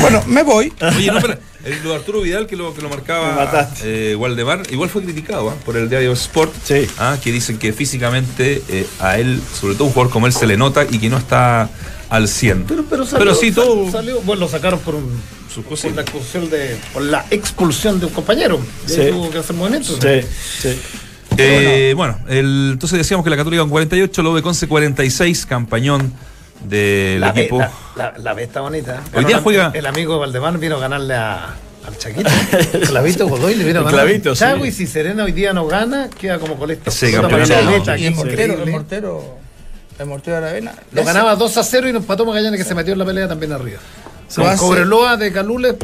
Bueno, me voy. Oye, no, pero el- lo de Arturo Vidal que lo, que lo marcaba eh, Waldemar, igual fue criticado ¿ah? por el diario Sport, Sí. ¿ah? que dicen que físicamente eh, a él, sobre todo un jugador como él, se le nota y que no está al 100. pero, pero, salió, sí, sal- todo. Salió, bueno, lo sacaron por, un, por la expulsión de. Por la expulsión de un compañero. Sí. tuvo que hacer movimientos. Sí, sí. Eh, bueno, el- entonces decíamos que la Católica con 48, lo de Conce 46, campañón del La B, equipo. la, la- la B está bonita. Hoy día el- juega- El amigo Valdemar vino a ganarle a, Al Chaquito. Clavito Godoy le viene a El ganar. Clavito, Chago, sí. y si Serena hoy día no gana, queda como colecta. Ese Puta, campeonato. Y el mortero, el increíble. mortero, el mortero de Aravena. Lo ese- ganaba 2 a 0 y nos empató Magallanes que se metió en la pelea también arriba. Con Cobreloa de Calule,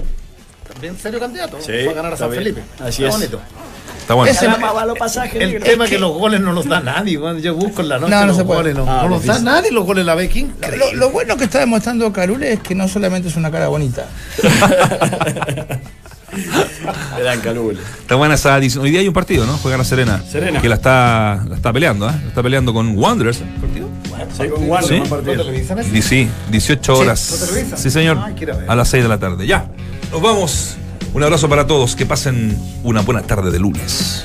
también serio candidato. Sí, Fue a ganar a San bien. Felipe. Así Está es. bonito. Está bueno. Ese- los pasajes. El tema es que los goles no los da nadie. Yo busco en la noche No, no los se puede. goles. No, Ah, no los da nadie los goles la ve. Qué Lo, lo bueno que está demostrando Carule es que no solamente es una cara bonita. Gran Calule. Está buena esa edición. Hoy día hay un partido, ¿no? Juega la Serena. Serena. Que la está, la está peleando, ¿eh? La está peleando con Wanderers. ¿El partido? Sí, con Wander, Sí. ¿No eso? Y sí, 18 horas. ¿lo televisan? Sí, señor. A las 6 de la tarde. Ya. Nos vamos. Un abrazo para todos. Que pasen una buena tarde de lunes.